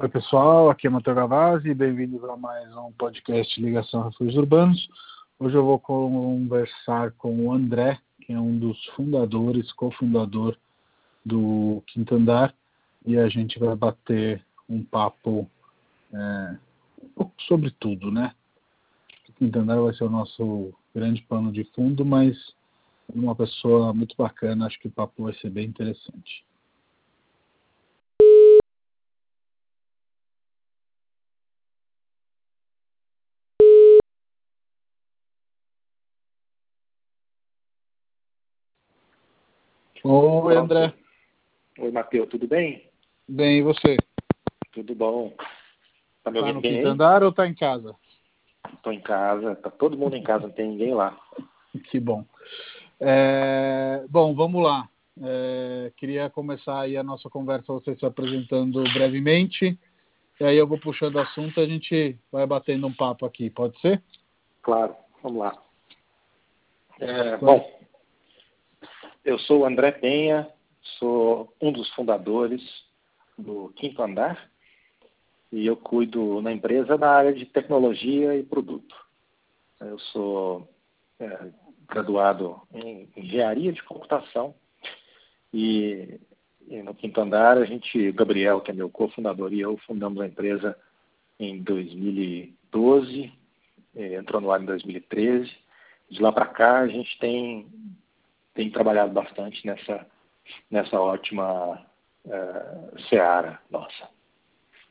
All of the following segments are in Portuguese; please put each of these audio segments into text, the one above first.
Oi, pessoal, aqui é Matheus Gavazzi, bem-vindos a mais um podcast Ligação Refúgios Urbanos. Hoje eu vou conversar com o André, que é um dos fundadores, cofundador do Quinto Andar, e a gente vai bater um papo é, um pouco sobre tudo, né? O Quinto Andar vai ser o nosso grande pano de fundo, mas uma pessoa muito bacana, acho que o papo vai ser bem interessante. Oi, André. Oi, Matheus, tudo bem? Bem, e você? Tudo bom. Tá, me tá no quinto andar ou tá em casa? Tô em casa, tá todo mundo em casa, não tem ninguém lá. Que bom. É, bom, vamos lá. É, queria começar aí a nossa conversa, você se apresentando brevemente, e aí eu vou puxando o assunto e a gente vai batendo um papo aqui, pode ser? Claro, vamos lá. É, bom, eu sou o André Penha, sou um dos fundadores do Quinto Andar e eu cuido na empresa da área de tecnologia e produto. Eu sou é, graduado em engenharia de computação e, e, no Quinto Andar a gente, Gabriel, que é meu cofundador, e eu fundamos a empresa em 2012, entrou no ar em 2013. De lá para cá a gente tem tem trabalhado bastante nessa, nessa ótima uh, seara nossa.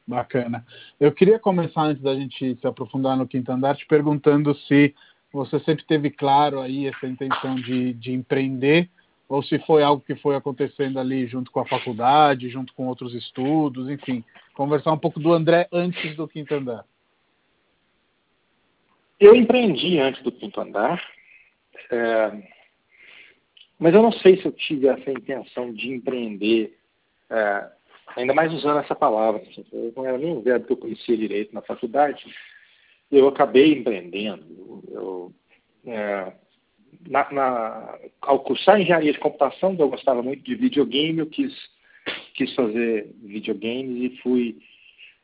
Bacana. Eu queria começar, antes da gente se aprofundar no quinto andar, te perguntando se você sempre teve claro aí essa intenção de, de empreender ou se foi algo que foi acontecendo ali junto com a faculdade, junto com outros estudos, enfim, conversar um pouco do André antes do quinto andar. Eu empreendi antes do quinto andar. É mas eu não sei se eu tive essa intenção de empreender, é, ainda mais usando essa palavra. Assim, não era nem um verbo que eu conhecia direito na faculdade. Eu acabei empreendendo. Eu, é, na, na, ao cursar engenharia de computação, eu gostava muito de videogame, eu quis, quis fazer videogames e fui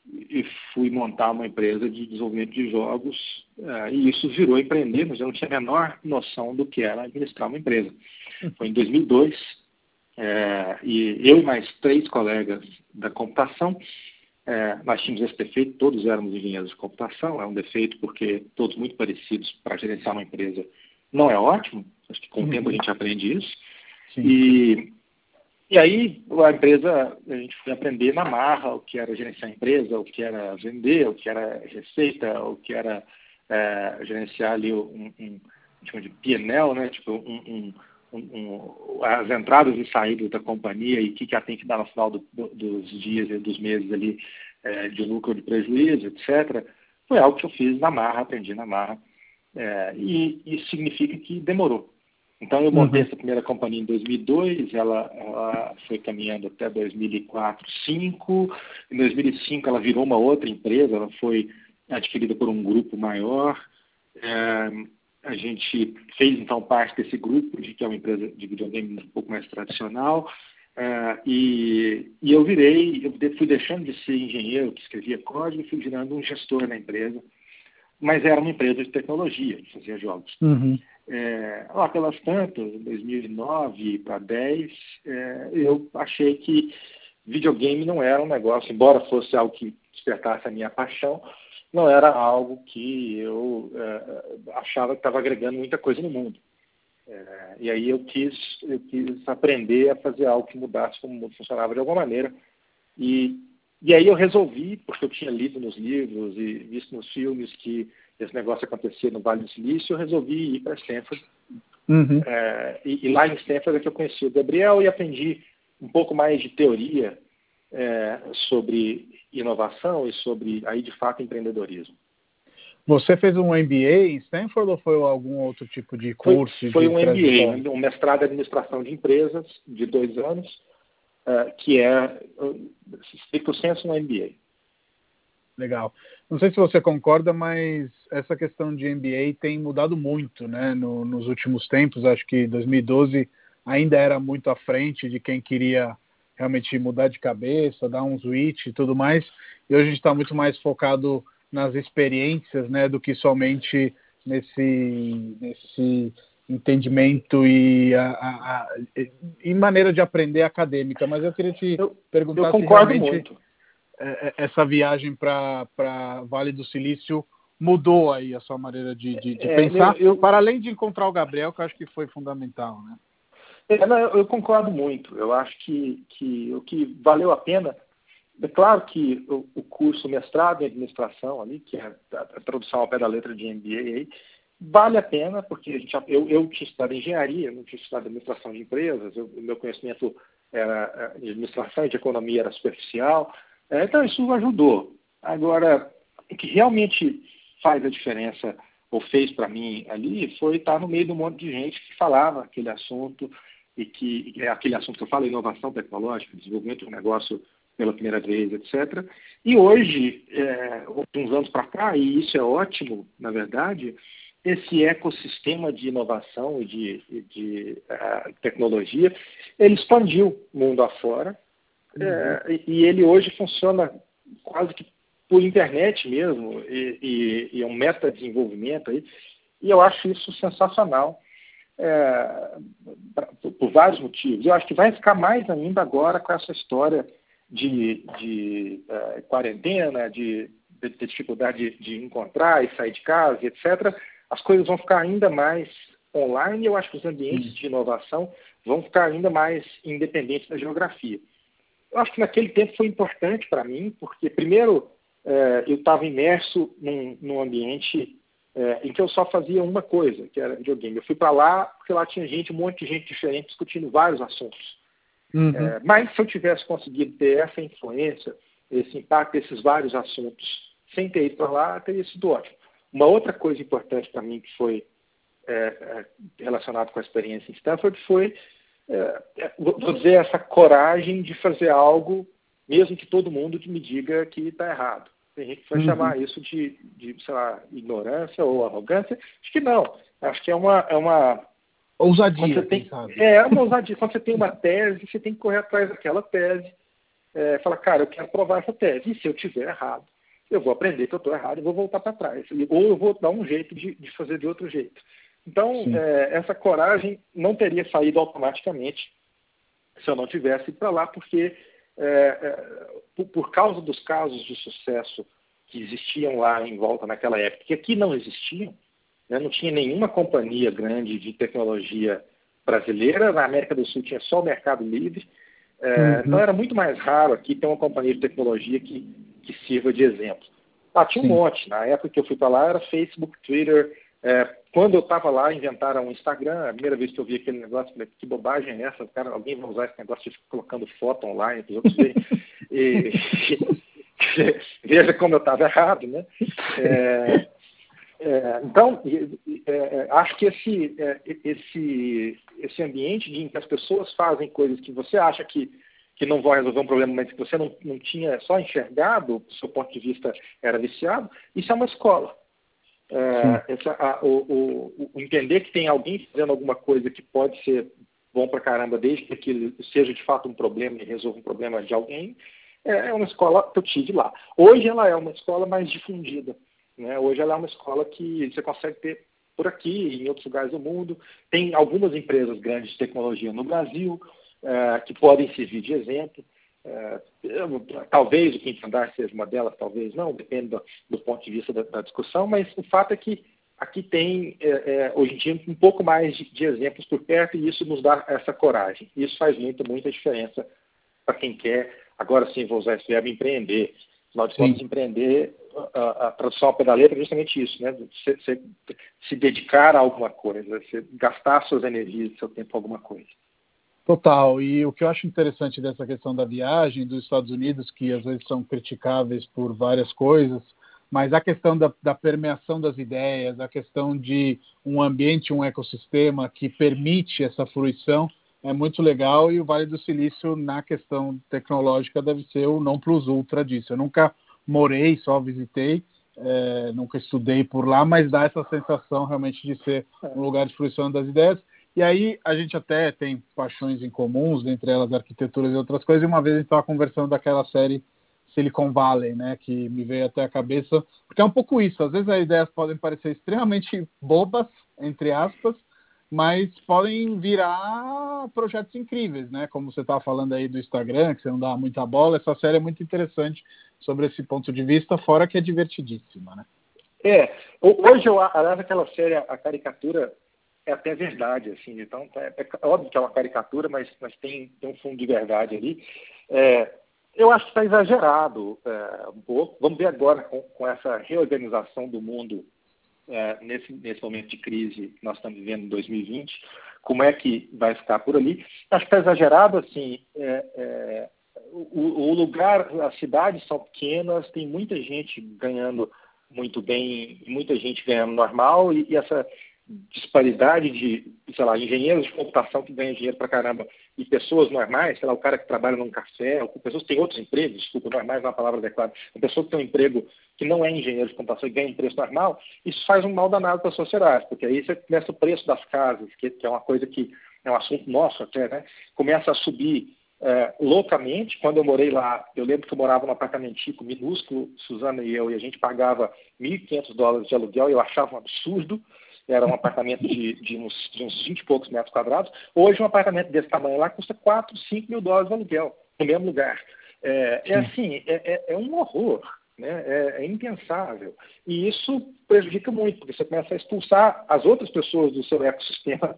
e fui montar uma empresa de desenvolvimento de jogos uh, e isso virou empreender, mas eu não tinha a menor noção do que era administrar uma empresa. Foi em 2002 é, e eu e mais três colegas da computação, é, nós tínhamos esse defeito, todos éramos engenheiros de computação, é um defeito porque todos muito parecidos para gerenciar uma empresa não é ótimo, acho que com o uhum. tempo a gente aprende isso. E, e aí a empresa, a gente foi aprender na marra o que era gerenciar a empresa, o que era vender, o que era receita, o que era é, gerenciar ali um, um, um de PNL, né? tipo um, um um, as entradas e saídas da companhia e o que, que ela tem que dar no final do, do, dos dias e dos meses ali é, de lucro, de prejuízo, etc., foi algo que eu fiz na marra, aprendi na marra. É, e isso significa que demorou. Então, eu montei uhum. essa primeira companhia em 2002, ela, ela foi caminhando até 2004, 2005. Em 2005, ela virou uma outra empresa, ela foi adquirida por um grupo maior. É, a gente fez então parte desse grupo, de que é uma empresa de videogame um pouco mais tradicional, uh, e, e, eu virei, eu fui deixando de ser engenheiro que escrevia código e fui virando um gestor na empresa, mas era uma empresa de tecnologia, que fazia jogos. Uhum. É, lá pelas tantas, em 2009 para 10, é, eu achei que videogame não era um negócio, embora fosse algo que despertasse a minha paixão, não era algo que eu é, achava que estava agregando muita coisa no mundo. É, e aí eu quis, eu quis aprender a fazer algo que mudasse como o mundo funcionava de alguma maneira. E, e aí eu resolvi, porque eu tinha lido nos livros e visto nos filmes que esse negócio acontecia no Vale do Silício, eu resolvi ir para Stanford. Uhum. É, e, e, lá em Stanford é que eu conheci o Gabriel e aprendi um pouco mais de teoria é, sobre inovação e sobre, aí de fato, empreendedorismo. Você fez um MBA em Stanford ou foi algum outro tipo de curso? Foi, foi um MBA, um mestrado em administração de empresas de dois anos, uh, que é, stricto senso, um MBA. Legal. Não sei se você concorda, mas essa questão de MBA tem mudado muito né, no, nos últimos tempos. Acho que 2012 ainda era muito à frente de quem queria realmente mudar de cabeça, dar um switch e tudo mais. E hoje a gente está muito mais focado nas experiências, né, do que somente nesse, nesse entendimento e a, a, a, e maneira de aprender acadêmica. Mas eu queria te eu, perguntar eu concordo se realmente muito. É, é, essa viagem para Vale do Silício mudou aí a sua maneira de, de, de é, pensar, eu, eu, para além de encontrar o Gabriel, que eu acho que foi fundamental, né? É, não, eu concordo muito. Eu acho que, que o que valeu a pena, é claro que o, o curso mestrado em administração ali, que é a, a tradução ao pé da letra de MBA aí, vale a pena, porque a gente, eu, eu tinha estudado engenharia, não tinha estudado administração de empresas, o meu conhecimento era, de administração e de economia era superficial, é, então isso ajudou. Agora, o que realmente faz a diferença, ou fez para mim ali, foi estar no meio de um monte de gente que falava aquele assunto, e que é aquele assunto que eu falo, inovação tecnológica, desenvolvimento de negócio pela primeira vez, etc. E hoje, é, uns anos para cá, e isso é ótimo, na verdade, esse ecossistema de inovação e de, de uh, tecnologia, ele expandiu mundo afora, uhum. é, e ele hoje funciona quase que por internet mesmo, e, e, e é um meta-desenvolvimento aí, e eu acho isso sensacional é, por, vários motivos. Eu acho que vai ficar mais ainda agora com essa história de, de é, quarentena, de, de, de dificuldade de, de, encontrar e sair de casa, etc. As coisas vão ficar ainda mais online e eu acho que os ambientes de inovação vão ficar ainda mais independentes da geografia. Eu acho que naquele tempo foi importante para mim, porque, primeiro, é, eu estava imerso num, num ambiente é, em que eu só fazia uma coisa, que era videogame. Eu fui para lá porque lá tinha gente, um monte de gente diferente discutindo vários assuntos. Uhum. É, mas se eu tivesse conseguido ter essa influência, esse impacto desses vários assuntos, sem ter ido para lá, teria sido ótimo. Uma outra coisa importante para mim que foi é, é relacionado com a experiência em Stanford foi, é, é, vou dizer, essa coragem de fazer algo, mesmo que todo mundo me diga que está errado. Tem gente que vai uhum. chamar isso de, de, sei lá, ignorância ou arrogância. Acho que não. Acho que é uma. É uma ousadia, tem, É, é uma ousadia. Quando você tem uma tese, você tem que correr atrás daquela tese. É, falar, cara, eu quero provar essa tese. E se eu tiver errado, eu vou aprender que eu estou errado e vou voltar para trás. Ou eu vou dar um jeito de, de fazer de outro jeito. Então, é, essa coragem não teria saído automaticamente se eu não tivesse ido para lá, porque é, é, por, por, causa dos casos de sucesso que existiam lá em volta naquela época, que aqui não existiam, né, não tinha nenhuma companhia grande de tecnologia brasileira, na América do Sul tinha só o Mercado Livre, é, uhum. então era muito mais raro aqui ter uma companhia de tecnologia que, que sirva de exemplo. Ah, tinha um Sim. monte, na época que eu fui para lá era Facebook, Twitter, é, quando eu estava lá, inventaram o Instagram. A primeira vez que eu vi aquele negócio, falei, que bobagem é essa? Cara, alguém vai usar esse negócio de ficar colocando foto online para os outros verem. e, veja como eu estava errado, né? É, é, então, é, acho que esse, é, esse, esse ambiente em que as pessoas fazem coisas que você acha que, que não vão resolver um problema, mas que você não, não tinha só enxergado, do seu ponto de vista era viciado, isso é uma escola. É, essa, a, o, o, o, entender que tem alguém fazendo alguma coisa que pode ser bom para caramba, desde que aquilo seja de fato um problema e resolva um problema de alguém, é, é uma escola que eu tive lá. Hoje ela é uma escola mais difundida. Né? Hoje ela é uma escola que você consegue ter por aqui em outros lugares do mundo. Tem algumas empresas grandes de tecnologia no Brasil é, que podem servir de exemplo. É, talvez o quinto andar seja uma delas, talvez não, depende do, do ponto de vista da, da, discussão, mas o fato é que aqui tem, é, é, hoje em dia, um pouco mais de, de, exemplos por perto e isso nos dá essa coragem. Isso faz muita, muita diferença para quem quer, agora sim vou usar esse verbo, empreender. Afinal de contas, empreender, a, a tradução ao pé da letra é justamente isso, né? Você, você, se dedicar a alguma coisa, você gastar suas energias, seu tempo a alguma coisa. Total. E o que eu acho interessante dessa questão da viagem dos Estados Unidos, que às vezes são criticáveis por várias coisas, mas a questão da, da permeação das ideias, a questão de um ambiente, um ecossistema que permite essa fruição, é muito legal. E o Vale do Silício, na questão tecnológica, deve ser o não plus ultra disso. Eu nunca morei, só visitei, é, nunca estudei por lá, mas dá essa sensação realmente de ser um lugar de fruição das ideias E aí a gente até tem paixões em comuns, entre elas arquiteturas e outras coisas. E uma vez a gente estava conversando daquela série Silicon Valley, né, que me veio até a cabeça, porque é um pouco isso. Às vezes as ideias podem parecer extremamente bobas, entre aspas, mas podem virar projetos incríveis, né? Como você estava falando aí do Instagram, que você não dá muita bola. Essa série é muito interessante sobre esse ponto de vista, fora que é divertidíssima, né? É, hoje eu aliás aquela série, a caricatura é até verdade, assim, então é, é, óbvio que é uma caricatura, mas, mas tem, tem um fundo de verdade ali. É, eu acho que está exagerado é, um pouco. Vamos ver agora com, com essa reorganização do mundo é, nesse, nesse momento de crise que nós estamos vivendo em 2020, como é que vai ficar por ali. Acho que está exagerado, assim, é, é, o, o, lugar, as cidades são pequenas, tem muita gente ganhando muito bem, muita gente ganhando normal, e, e essa disparidade de, sei lá, engenheiros de computação que ganham dinheiro para caramba e pessoas normais, sei lá, o cara que trabalha num café, ou pessoas que têm outros empregos, desculpa, normais não é uma palavra adequada, uma pessoa que tem um emprego que não é engenheiro de computação e ganha um preço normal, isso faz um mal danado para a sociedade, porque aí você começa o preço das casas, que, que, é uma coisa que é um assunto nosso até, né? Começa a subir é, loucamente. Quando eu morei lá, eu lembro que eu morava num apartamentico minúsculo, Suzana e eu, e a gente pagava 1.500 dólares de aluguel, e eu achava um absurdo era um apartamento de, de, uns, de uns 20 e poucos metros quadrados. Hoje, um apartamento desse tamanho lá custa 4, 5 mil dólares de aluguel, no mesmo lugar. É, é assim, é, é, é, um horror, né? É, é, impensável. E isso prejudica muito, porque você começa a expulsar as outras pessoas do seu ecossistema.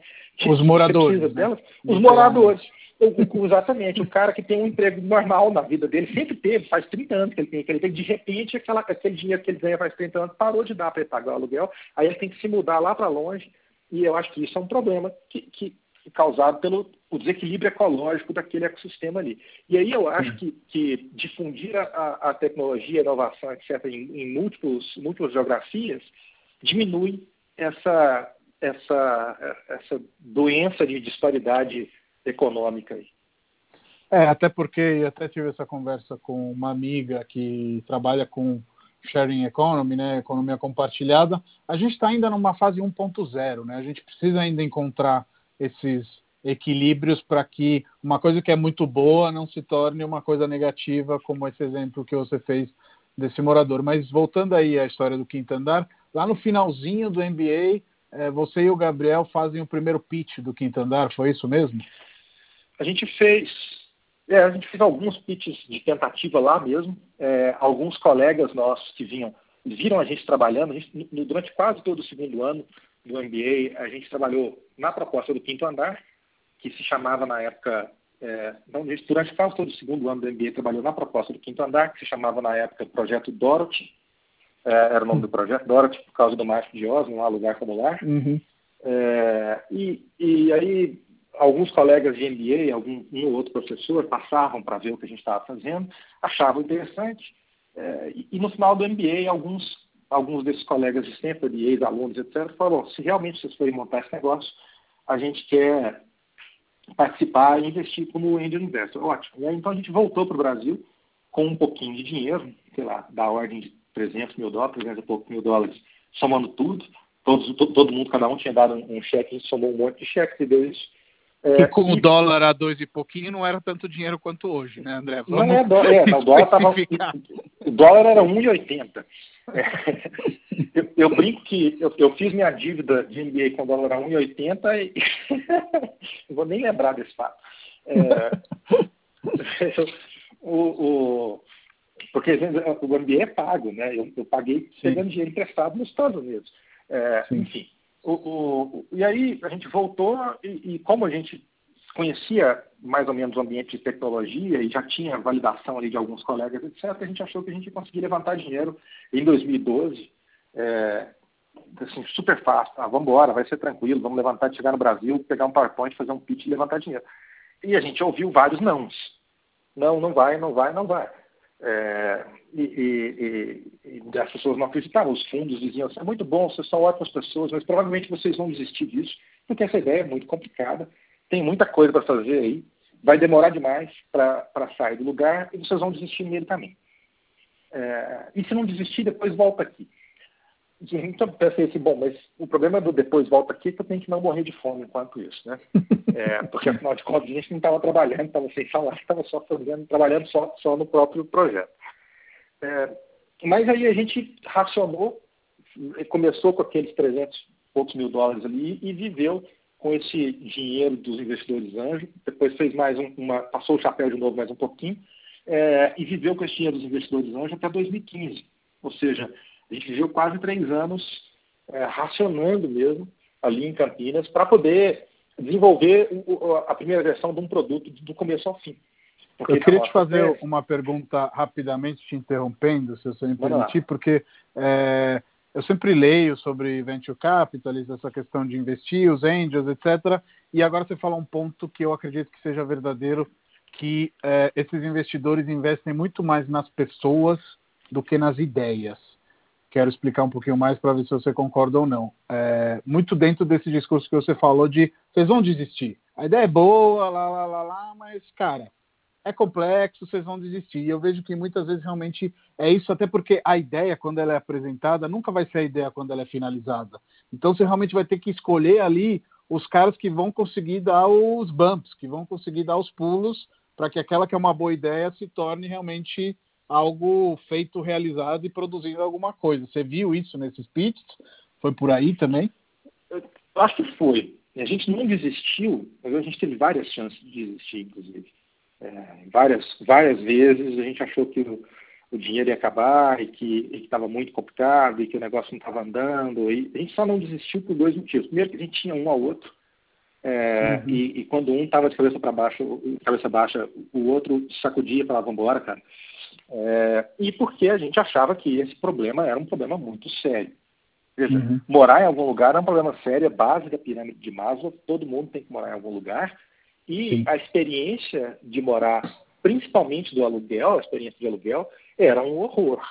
Os moradores. Né? Delas, os moradores. Exatamente, o cara que tem um emprego normal na vida dele, sempre teve, faz 30 anos que ele tem aquele emprego, de repente aquela, aquele dinheiro que ele ganha faz 30 anos parou de dar para ele pagar o aluguel, aí ele tem que se mudar lá para longe, e eu acho que isso é um problema que, que, que causado pelo o desequilíbrio ecológico daquele ecossistema ali. E aí eu acho que, que difundir a, a tecnologia, a inovação, etc., em, em múltiplos, múltiplas geografias, diminui essa, essa, essa doença de disparidade econômica aí. É, até porque eu até tive essa conversa com uma amiga que trabalha com sharing economy, né, economia compartilhada. A gente está ainda numa fase 1.0, né? A gente precisa ainda encontrar esses equilíbrios para que uma coisa que é muito boa não se torne uma coisa negativa, como esse exemplo que você fez desse morador. Mas voltando aí à história do quinto andar, lá no finalzinho do MBA, é, você e o Gabriel fazem o primeiro pitch do quinto andar, foi isso mesmo? A gente fez, é, a gente fez alguns pitches de tentativa lá mesmo. É, alguns colegas nossos que vinham, viram a gente trabalhando, a gente, durante quase todo o segundo ano do MBA, a gente trabalhou na proposta do quinto andar, que se chamava na época, é, não, durante quase todo o segundo ano do MBA trabalhou na proposta do quinto andar, que se chamava na época Projeto Dorothy, é, era o nome do projeto, Dorothy, por causa do Mágico de Oz, lá lugar como lar. Uhum. É, e, e aí alguns colegas de MBA, algum um ou outro professor, passavam para ver o que a gente estava fazendo, achavam interessante, é, e, e, no final do MBA, alguns, alguns desses colegas de Stanford, ex-alunos, etc., falaram, se realmente vocês forem montar esse negócio, a gente quer participar e investir como angel investor. Ótimo. E aí, então a gente voltou para o Brasil com um pouquinho de dinheiro, sei lá, da ordem de 300 mil dólares, 300 e poucos mil dólares, somando tudo. Todos, todo, todo mundo, cada um tinha dado um, um cheque, a gente somou um monte de cheques e deu isso que é, com o dólar a dois e pouquinho não era tanto dinheiro quanto hoje, né, André? Vamos não é, dó é não, o dólar tava, o dólar era 1,80. É, eu, eu, brinco que eu, eu, fiz minha dívida de MBA com o dólar a 1,80 e não vou nem lembrar desse fato. É, o, o, porque o MBA é pago, né? Eu, eu paguei pegando dinheiro emprestado nos Estados Unidos. É, enfim, o, o, e aí a gente voltou e, e, como a gente conhecia mais ou menos o ambiente de tecnologia e já tinha validação ali de alguns colegas, etc., a gente achou que a gente ia conseguir levantar dinheiro em 2012, é, assim, super fácil. Ah, vamos embora, vai ser tranquilo, vamos levantar, chegar no Brasil, pegar um PowerPoint, fazer um pitch e levantar dinheiro. E a gente ouviu vários nãos. Não, não vai, não vai, não vai. É, e, e, e, as pessoas não acreditavam, os fundos diziam assim, é muito bom, vocês são ótimas pessoas, mas provavelmente vocês vão desistir disso, porque essa ideia é muito complicada, tem muita coisa para fazer aí, vai demorar demais para sair do lugar e vocês vão desistir também. É, e se não desistir, depois volta aqui. Então pensei assim, bom, mas o problema do depois volta aqui é que eu tenho que não morrer de fome enquanto isso, né? É, porque afinal de contas a gente não estava trabalhando, estava sem salário, estava só fazendo, trabalhando só, só no próprio projeto. É, mas aí a gente racionou, começou com aqueles 300 poucos mil dólares ali e viveu com esse dinheiro dos investidores anjos, depois fez mais um, uma, passou o chapéu de novo mais um pouquinho, é, e viveu com esse dinheiro dos investidores anjos até 2015. Ou seja, a gente viveu quase três anos é, racionando mesmo ali em Campinas para poder desenvolver o, a primeira versão de um produto do começo ao fim. Porque eu queria te fazer é... uma pergunta rapidamente, te interrompendo, se você me permitir, porque é, eu sempre leio sobre venture capital, essa questão de investir, os angels, etc. E agora você fala um ponto que eu acredito que seja verdadeiro, que é, esses investidores investem muito mais nas pessoas do que nas ideias. Quero explicar um pouquinho mais para ver se você concorda ou não. É, muito dentro desse discurso que você falou de vocês vão desistir. A ideia é boa, lá, lá, lá, lá, mas, cara, é complexo, vocês vão desistir. E eu vejo que muitas vezes realmente é isso, até porque a ideia, quando ela é apresentada, nunca vai ser a ideia quando ela é finalizada. Então você realmente vai ter que escolher ali os caras que vão conseguir dar os bumps, que vão conseguir dar os pulos para que aquela que é uma boa ideia se torne realmente algo feito, realizado e produzindo alguma coisa. Você viu isso nesses pitches? Foi por aí também? Eu acho que foi. A gente não desistiu, mas a gente teve várias chances de desistir, inclusive. É, várias, várias vezes a gente achou que o, o dinheiro ia acabar e que estava muito complicado e que o negócio não estava andando. E a gente só não desistiu por dois motivos. Primeiro, que a gente tinha um ao outro. É, uhum. e, e, quando um estava de cabeça para baixo, cabeça baixa, o outro sacudia e falava, vamos embora, cara. É, e porque a gente achava que esse problema era um problema muito sério. Veja, uhum. morar em algum lugar é um problema sério, é base da pirâmide de Maslow, todo mundo tem que morar em algum lugar. E Sim. a experiência de morar, principalmente do aluguel, a experiência de aluguel, era um horror.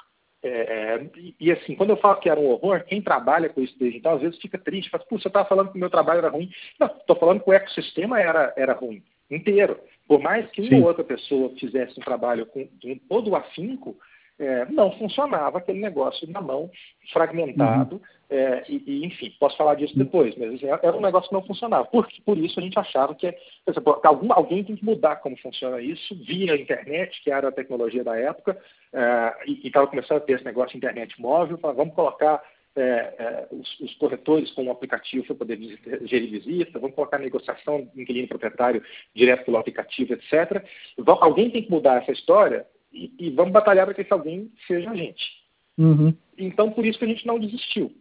É, é e, e, assim, quando eu falo que era um horror, quem trabalha com isso desde então, às vezes fica triste, fala, Pô, você estava falando que o meu trabalho era ruim. Não, estou falando que o ecossistema era, era ruim, inteiro. Por mais que Sim. uma ou outra pessoa fizesse um trabalho com, com todo o afinco, é, não funcionava aquele negócio na mão, fragmentado, uhum. é, e, e, enfim, posso falar disso depois, mas assim, era um negócio que não funcionava. Por, por isso a gente achava que, por exemplo, algum, alguém tem que mudar como funciona isso, via internet, que era a tecnologia da época, é, e estava começando a ter esse negócio de internet móvel, vamos colocar é, é, os, os, corretores com um aplicativo para poder gerir visita, vamos colocar negociação inquilino proprietário direto pelo aplicativo, etc. alguém tem que mudar essa história e, e vamos batalhar para que esse alguém seja a gente. Uhum. Então, por isso que a gente não desistiu.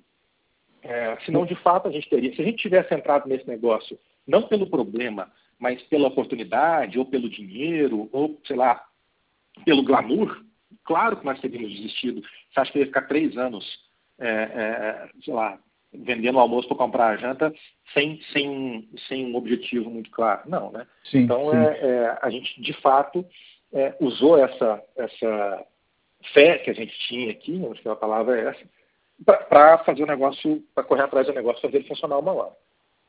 É, senão, de fato, a gente teria. Se a gente tivesse entrado nesse negócio, não pelo problema, mas pela oportunidade, ou pelo dinheiro, ou, sei lá, pelo glamour, claro que nós teríamos desistido. Você acha que ia ficar três anos é, é, sei lá, vendendo almoço para comprar a janta sem, sem, sem um objetivo muito claro. Não, né? Sim, então, sim. É, é, a gente, de fato, é, usou essa, essa fé que a gente tinha aqui, a palavra é essa, para fazer o negócio, para correr atrás do negócio, fazer ele funcionar uma hora.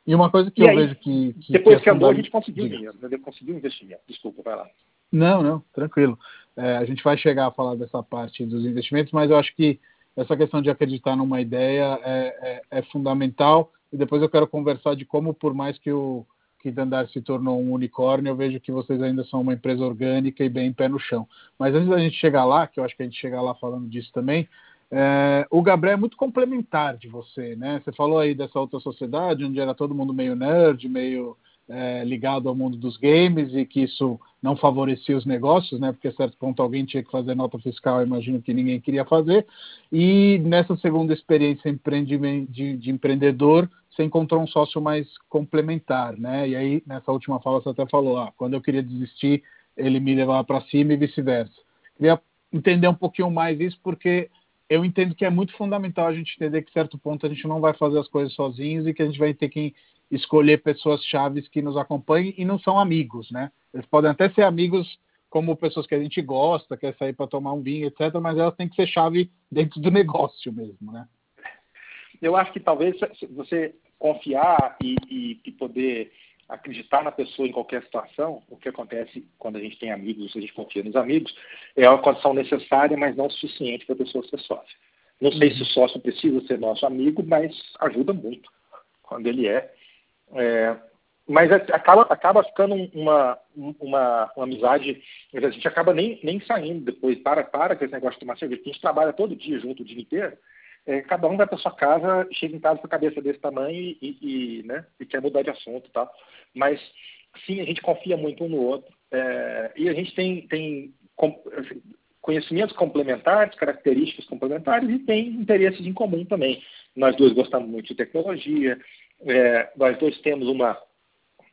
E uma coisa que e eu aí, vejo que. que depois que, que andou, a gente conseguiu dinheiro, né? conseguiu investimento. Desculpa, vai lá. Não, não, tranquilo. É, a gente vai chegar a falar dessa parte dos investimentos, mas eu acho que essa questão de acreditar numa ideia é, é, é, fundamental. E depois eu quero conversar de como, por mais que o que Dandar se tornou um unicórnio, eu vejo que vocês ainda são uma empresa orgânica e bem pé no chão. Mas antes da gente chegar lá, que eu acho que a gente chega lá falando disso também, é, o Gabriel é muito complementar de você, né? Você falou aí dessa outra sociedade, onde era todo mundo meio nerd, meio é, ligado ao mundo dos games e que isso não favorecia os negócios, né? Porque a certo ponto alguém tinha que fazer nota fiscal, imagino que ninguém queria fazer. E nessa segunda experiência de, de empreendedor, você encontrou um sócio mais complementar, né? E aí nessa última fala você até falou, ah, quando eu queria desistir, ele me levava para cima e vice-versa. Queria entender um pouquinho mais isso porque eu entendo que é muito fundamental a gente entender que certo ponto a gente não vai fazer as coisas sozinhos e que a gente vai ter que escolher pessoas chaves que nos acompanhem e não são amigos, né? Eles podem até ser amigos como pessoas que a gente gosta, quer sair para tomar um vinho, etc., mas elas têm que ser chave dentro do negócio mesmo, né? Eu acho que talvez você confiar e, e, e poder acreditar na pessoa em qualquer situação, o que acontece quando a gente tem amigos, a gente confia nos amigos, é uma condição necessária, mas não suficiente para a pessoa ser sócia. Não sei se o sócio precisa ser nosso amigo, mas ajuda muito quando ele é. É mas acaba, acaba ficando uma, uma, uma amizade, a gente acaba nem, nem saindo depois, para, para com esse negócio de tomar cerveja, a gente trabalha todo dia junto o dia inteiro, é, cada um vai para sua casa, chega em casa com a cabeça desse tamanho e, e, né, e quer mudar de assunto e tal. Mas, sim, a gente confia muito um no outro. É, e a gente tem, tem assim, conhecimentos complementares, características complementares e tem interesses em comum também. Nós dois gostamos muito de tecnologia, é, nós dois temos uma.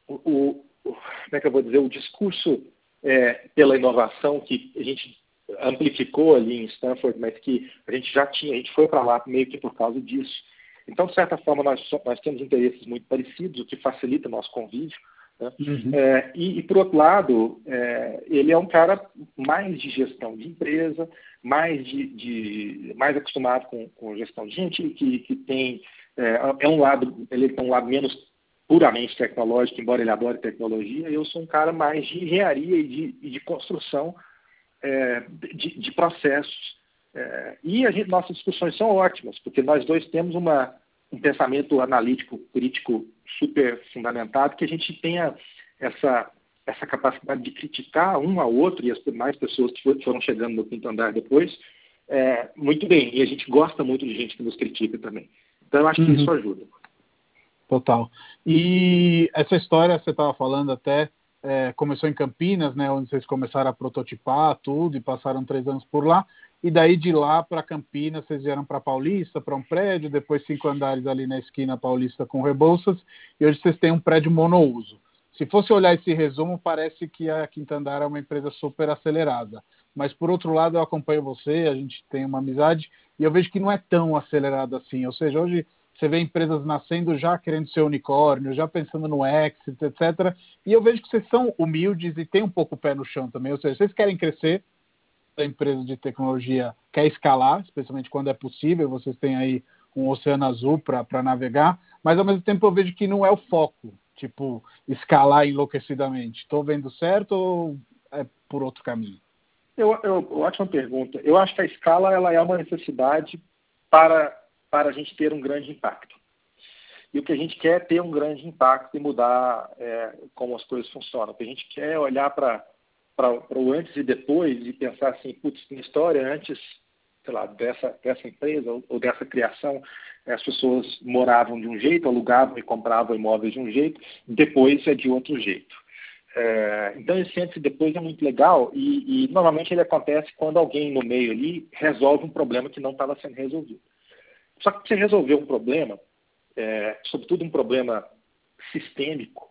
O, o, como é que eu vou dizer? O discurso é, pela inovação que a gente amplificou ali em Stanford, mas que a gente já tinha, a gente foi para lá meio que por causa disso. Então, de certa forma, nós, nós temos interesses muito parecidos, o que facilita o nosso convívio. Né? Uhum. É, e, e, por outro lado, é, ele é um cara mais de gestão de empresa, mais, de, de mais acostumado com, com, gestão de gente, que, que tem é, é, um lado, ele tem um lado menos puramente tecnológico, embora ele adore tecnologia. Eu sou um cara mais de engenharia e de, e de construção é, de, de, processos. É, e gente, nossas discussões são ótimas, porque nós dois temos uma, um pensamento analítico, crítico super fundamentado, que a gente tenha essa, essa capacidade de criticar um ao outro e as demais pessoas que foram chegando no quinto andar depois, é, muito bem. E a gente gosta muito de gente que nos critica também. Então, eu acho que uhum. isso ajuda. Total. E essa história, você estava falando até é, começou em Campinas, né, onde vocês começaram a prototipar tudo e passaram três anos por lá. E daí de lá para Campinas, vocês vieram para Paulista, para um prédio, depois cinco andares ali na esquina Paulista com Rebouças, e hoje vocês têm um prédio monouso. Se fosse olhar esse resumo, parece que a Quinta Andar é uma empresa super acelerada. Mas por outro lado, eu acompanho você, a gente tem uma amizade, e eu vejo que não é tão acelerada assim. Ou seja, hoje você vê empresas nascendo já querendo ser unicórnio, já pensando no exit, etc. E eu vejo que vocês são humildes e têm um pouco o pé no chão também. Ou seja, vocês querem crescer, a empresa de tecnologia quer escalar, especialmente quando é possível, vocês têm aí um oceano azul para navegar, mas ao mesmo tempo eu vejo que não é o foco, tipo, escalar enlouquecidamente. Estou vendo certo ou é por outro caminho? Eu, eu, ótima pergunta. Eu acho que a escala ela é uma necessidade para para a gente ter um grande impacto. E o que a gente quer é ter um grande impacto e mudar é, como as coisas funcionam. O que a gente quer é olhar para o antes e depois e pensar assim, putz, na história antes, sei lá, dessa, dessa empresa ou, ou dessa criação, as pessoas moravam de um jeito, alugavam e compravam imóveis de um jeito, depois é de outro jeito. É, então esse antes e depois é muito legal e, e normalmente ele acontece quando alguém no meio ali resolve um problema que não estava sendo resolvido. Só que você resolver um problema, é, sobretudo um problema sistêmico,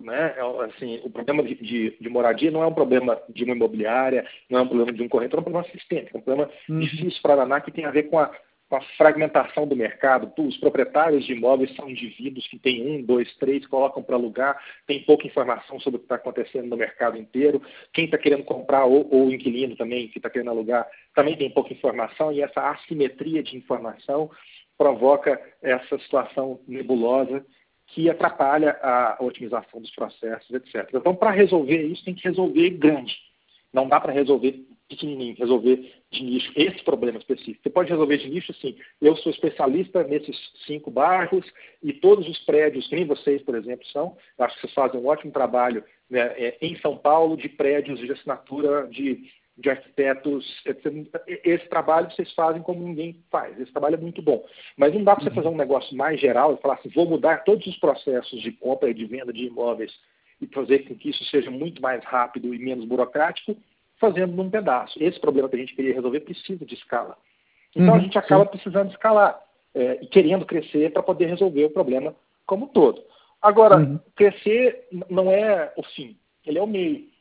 né? É, assim, o problema de, de, de, moradia não é um problema de uma imobiliária, não é um problema de um corretor, é um problema sistêmico, é um problema uhum. difícil para danar que tem a ver com a, com a fragmentação do mercado. Os proprietários de imóveis são indivíduos que têm um, dois, três, colocam para alugar, tem pouca informação sobre o que está acontecendo no mercado inteiro. Quem está querendo comprar, ou, ou o inquilino também, que está querendo alugar, também tem pouca informação, e essa assimetria de informação provoca essa situação nebulosa que atrapalha a otimização dos processos, etc. Então, para resolver isso, tem que resolver grande. Não dá para resolver pequenininho, resolver de nicho esse problema específico. Você pode resolver de nicho assim, eu sou especialista nesses cinco bairros e todos os prédios, nem vocês, por exemplo, são, acho que vocês fazem um ótimo trabalho né, é, em São Paulo de prédios de assinatura de de arquitetos. Esse trabalho vocês fazem como ninguém faz. Esse trabalho é muito bom. Mas não dá para você fazer um negócio mais geral e falar assim: vou mudar todos os processos de compra e de venda de imóveis e fazer com que isso seja muito mais rápido e menos burocrático, fazendo num pedaço. Esse problema que a gente queria resolver precisa de escala. Então uhum, a gente acaba sim. precisando escalar é, e querendo crescer para poder resolver o problema como um todo. Agora, uhum. crescer não é o fim, ele é o meio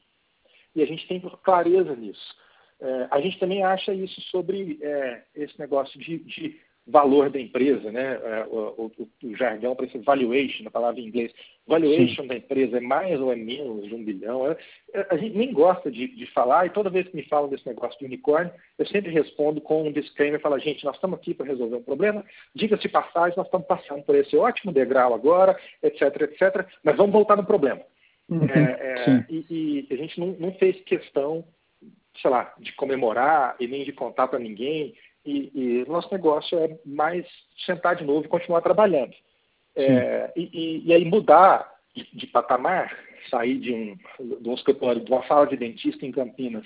e a gente tem clareza nisso. É, a gente também acha isso sobre é, esse negócio de, de, valor da empresa, né? É, o, o, o, jargão para esse valuation, a palavra em inglês. Valuation Sim. da empresa é mais ou é menos de um bilhão. É, é, a gente nem gosta de, de, falar, e toda vez que me falam desse negócio de unicórnio, eu sempre respondo com um disclaimer, falo, gente, nós estamos aqui para resolver um problema, diga-se passagem, nós estamos passando por esse ótimo degrau agora, etc, etc, mas vamos voltar no problema. Uhum, é, é, e, e, a gente não, não, fez questão, sei lá, de comemorar e nem de contar para ninguém e, e nosso negócio é mais sentar de novo e continuar trabalhando. É, e, e, aí mudar de, de, patamar, sair de um, de um escritório, de uma sala de dentista em Campinas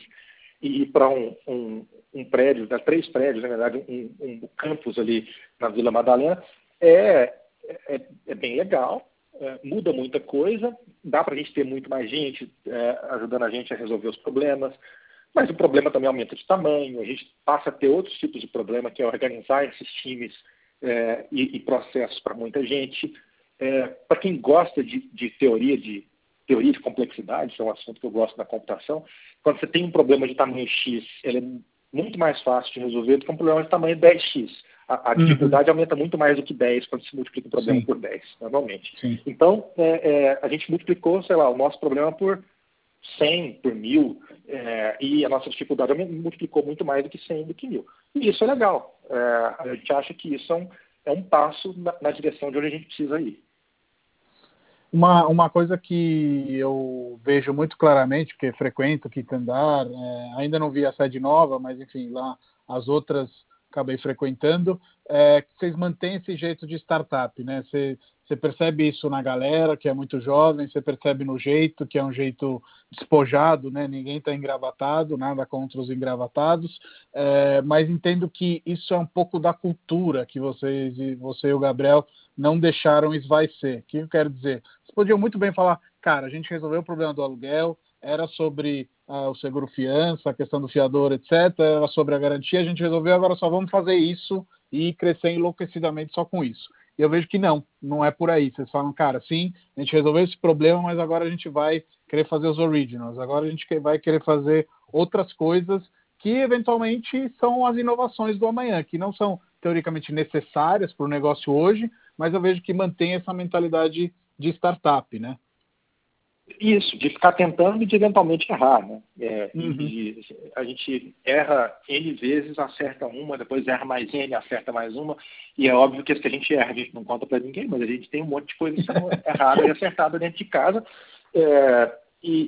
e ir para um, um, um, prédio, né, três prédios, na verdade, um, um campus ali na Vila Madalena, é, é, é bem legal, é, muda muita coisa, dá para a gente ter muito mais gente é, ajudando a gente a resolver os problemas, mas o problema também aumenta de tamanho, a gente passa a ter outros tipos de problema, que é organizar esses times é, e, e, processos para muita gente. É, para quem gosta de, de, teoria de teoria de complexidade, que é um assunto que eu gosto na computação, quando você tem um problema de tamanho x, ele é muito mais fácil de resolver do que um problema de tamanho 10x. A, a uhum. dificuldade aumenta muito mais do que 10 quando se multiplica o problema Sim. por 10, normalmente. Sim. Então, é, é, a gente multiplicou, sei lá, o nosso problema por 100 por mil, é, e a nossa dificuldade multiplicou muito mais do que 100 do que mil. E isso é legal. É, a gente acha que isso é um, é um passo na, na, direção de onde a gente precisa ir. Uma, uma coisa que eu vejo muito claramente, porque frequento Quitandar, é, ainda não vi a sede nova, mas enfim, lá as outras acabei frequentando, é que vocês mantêm esse jeito de startup, né? Você, você percebe isso na galera, que é muito jovem, você percebe no jeito, que é um jeito despojado, né? Ninguém está engravatado, nada contra os engravatados, é, mas entendo que isso é um pouco da cultura que vocês, você e o Gabriel, não deixaram esvaecer. O que eu quero dizer? Vocês podiam muito bem falar, cara, a gente resolveu o problema do aluguel, era sobre ah, o seguro fiança, a questão do fiador, etc. Era sobre a garantia, a gente resolveu, agora só vamos fazer isso e crescer enlouquecidamente só com isso. E eu vejo que não, não é por aí. Vocês falam, cara, sim, a gente resolveu esse problema, mas agora a gente vai querer fazer os originals, agora a gente vai querer fazer outras coisas que eventualmente são as inovações do amanhã, que não são teoricamente necessárias para o negócio hoje, mas eu vejo que mantém essa mentalidade de startup, né? Isso, de ficar tentando e de eventualmente errar, né? É, uhum. de, a gente erra N vezes, acerta uma, depois erra mais N, acerta mais uma, e é óbvio que as que a gente erra, a gente não conta para ninguém, mas a gente tem um monte de coisas erradas e acertadas dentro de casa, é, e,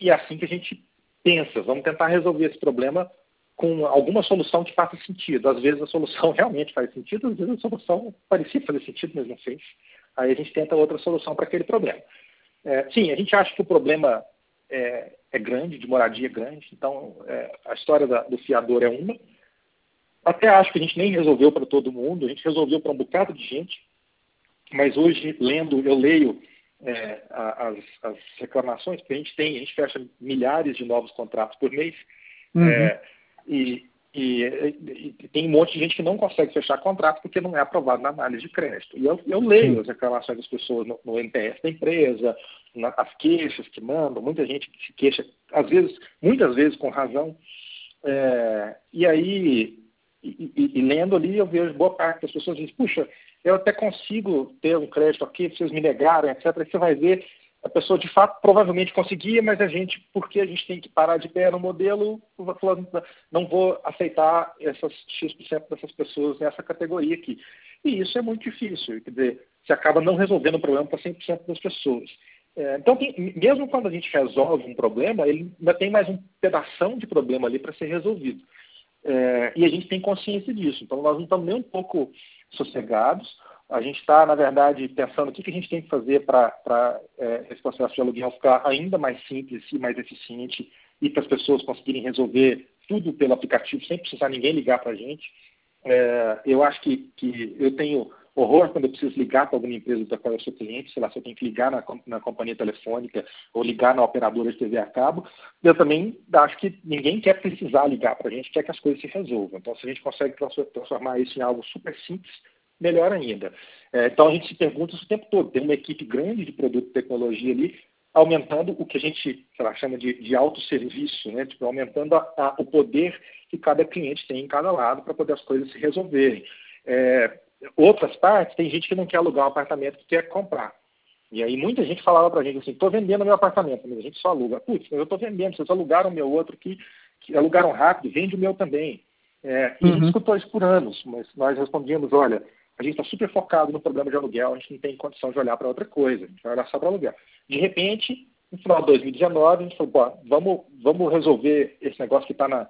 e, e é assim que a gente pensa, vamos tentar resolver esse problema com alguma solução que faça sentido. Às vezes a solução realmente faz sentido, às vezes a solução parecia fazer sentido, mas não fez. Aí a gente tenta outra solução para aquele problema. É, sim, a gente acha que o problema é, é grande, de moradia é grande, então é, a história da, do fiador é uma. Até acho que a gente nem resolveu para todo mundo, a gente resolveu para um bocado de gente, mas hoje, lendo, eu leio é, as, as, reclamações que a gente tem, a gente fecha milhares de novos contratos por mês, uhum. É, e, e, e, tem um monte de gente que não consegue fechar contrato porque não é aprovado na análise de crédito. E eu, eu leio Sim. as reclamações das pessoas no, no NPS da empresa, na, as queixas que mandam, muita gente que se queixa, às vezes, muitas vezes com razão. É, e aí, e, e, lendo ali, eu vejo boa parte das pessoas dizem, puxa, eu até consigo ter um crédito aqui, vocês me negaram, etc. E você vai ver a pessoa de fato provavelmente conseguia, mas a gente, porque a gente tem que parar de pé no modelo, não vou aceitar essas X% dessas pessoas nessa categoria aqui. E isso é muito difícil, quer dizer, você acaba não resolvendo o problema para 100% das pessoas. É, então, tem, mesmo quando a gente resolve um problema, ele ainda tem mais um pedaço de problema ali para ser resolvido. É, e a gente tem consciência disso. Então, nós não estamos nem um pouco sossegados. A gente está, na verdade, pensando o que, que a gente tem que fazer para é, esse processo de aluguel ficar ainda mais simples e mais eficiente e para as pessoas conseguirem resolver tudo pelo aplicativo sem precisar ninguém ligar para a gente. É, eu acho que, que eu tenho horror quando eu preciso ligar para alguma empresa da qual eu sou cliente, sei lá, se eu tenho que ligar na, na companhia telefônica ou ligar na operadora de TV a cabo. Eu também acho que ninguém quer precisar ligar para a gente, quer que as coisas se resolvam. Então, se a gente consegue transformar isso em algo super simples, melhor ainda. É, então a gente se pergunta isso o tempo todo. Tem uma equipe grande de produto e tecnologia ali, aumentando o que a gente lá, chama de, de autosserviço, né? tipo, aumentando a, a, o poder que cada cliente tem em cada lado para poder as coisas se resolverem. É, outras partes, tem gente que não quer alugar um apartamento, que quer comprar. E aí muita gente falava para a gente assim, estou vendendo meu apartamento, mas a gente só aluga. Putz, eu estou vendendo, vocês alugaram o meu outro que, que alugaram rápido, vende o meu também. É, e uhum. a gente uhum. escutou isso por anos, mas nós respondíamos, olha, a gente está super focado no problema de aluguel, a gente não tem condição de olhar para outra coisa, a gente vai olhar só para aluguel. De repente, no final de 2019, a gente falou, vamos, vamos resolver esse negócio que está na,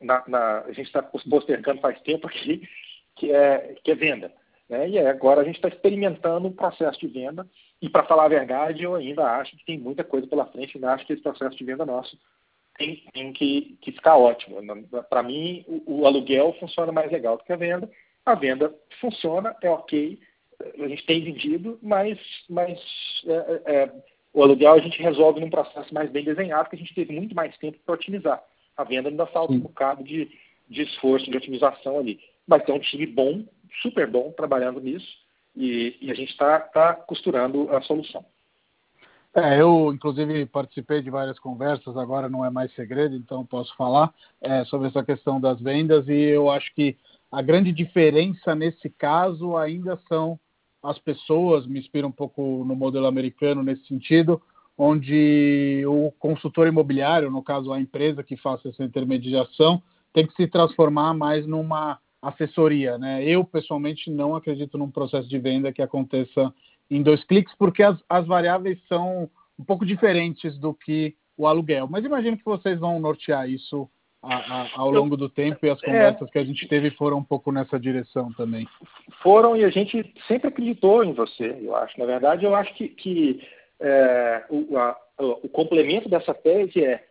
na, a gente está postergando faz tempo aqui, que é, que é venda. Né? E agora a gente está experimentando um processo de venda. E para falar a verdade, eu ainda acho que tem muita coisa pela frente. Ainda acho que esse processo de venda nosso tem, tem que, que, ficar ótimo. Para mim, o, o, aluguel funciona mais legal do que a venda. A venda funciona, é ok. A gente tem vendido, mas, mas é, é, é o aluguel a gente resolve num processo mais bem desenhado, que a gente teve muito mais tempo para otimizar. A venda ainda falta um bocado de, de esforço, de otimização ali. Mas tem um time bom, super bom, trabalhando nisso, e, e a gente está tá costurando a solução. É, eu, inclusive, participei de várias conversas, agora não é mais segredo, então posso falar é, sobre essa questão das vendas, e eu acho que a grande diferença nesse caso ainda são as pessoas, me inspira um pouco no modelo americano nesse sentido, onde o consultor imobiliário, no caso a empresa que faça essa intermediação, tem que se transformar mais numa assessoria. Né? Eu, pessoalmente, não acredito num processo de venda que aconteça em dois cliques, porque as, as variáveis são um pouco diferentes do que o aluguel. Mas imagino que vocês vão nortear isso a, a, ao longo do tempo e as é. conversas é, que a gente teve foram um pouco nessa direção também. Foram e a gente sempre acreditou em você, eu acho. Na verdade, eu acho que, que é, o, a, o complemento dessa tese é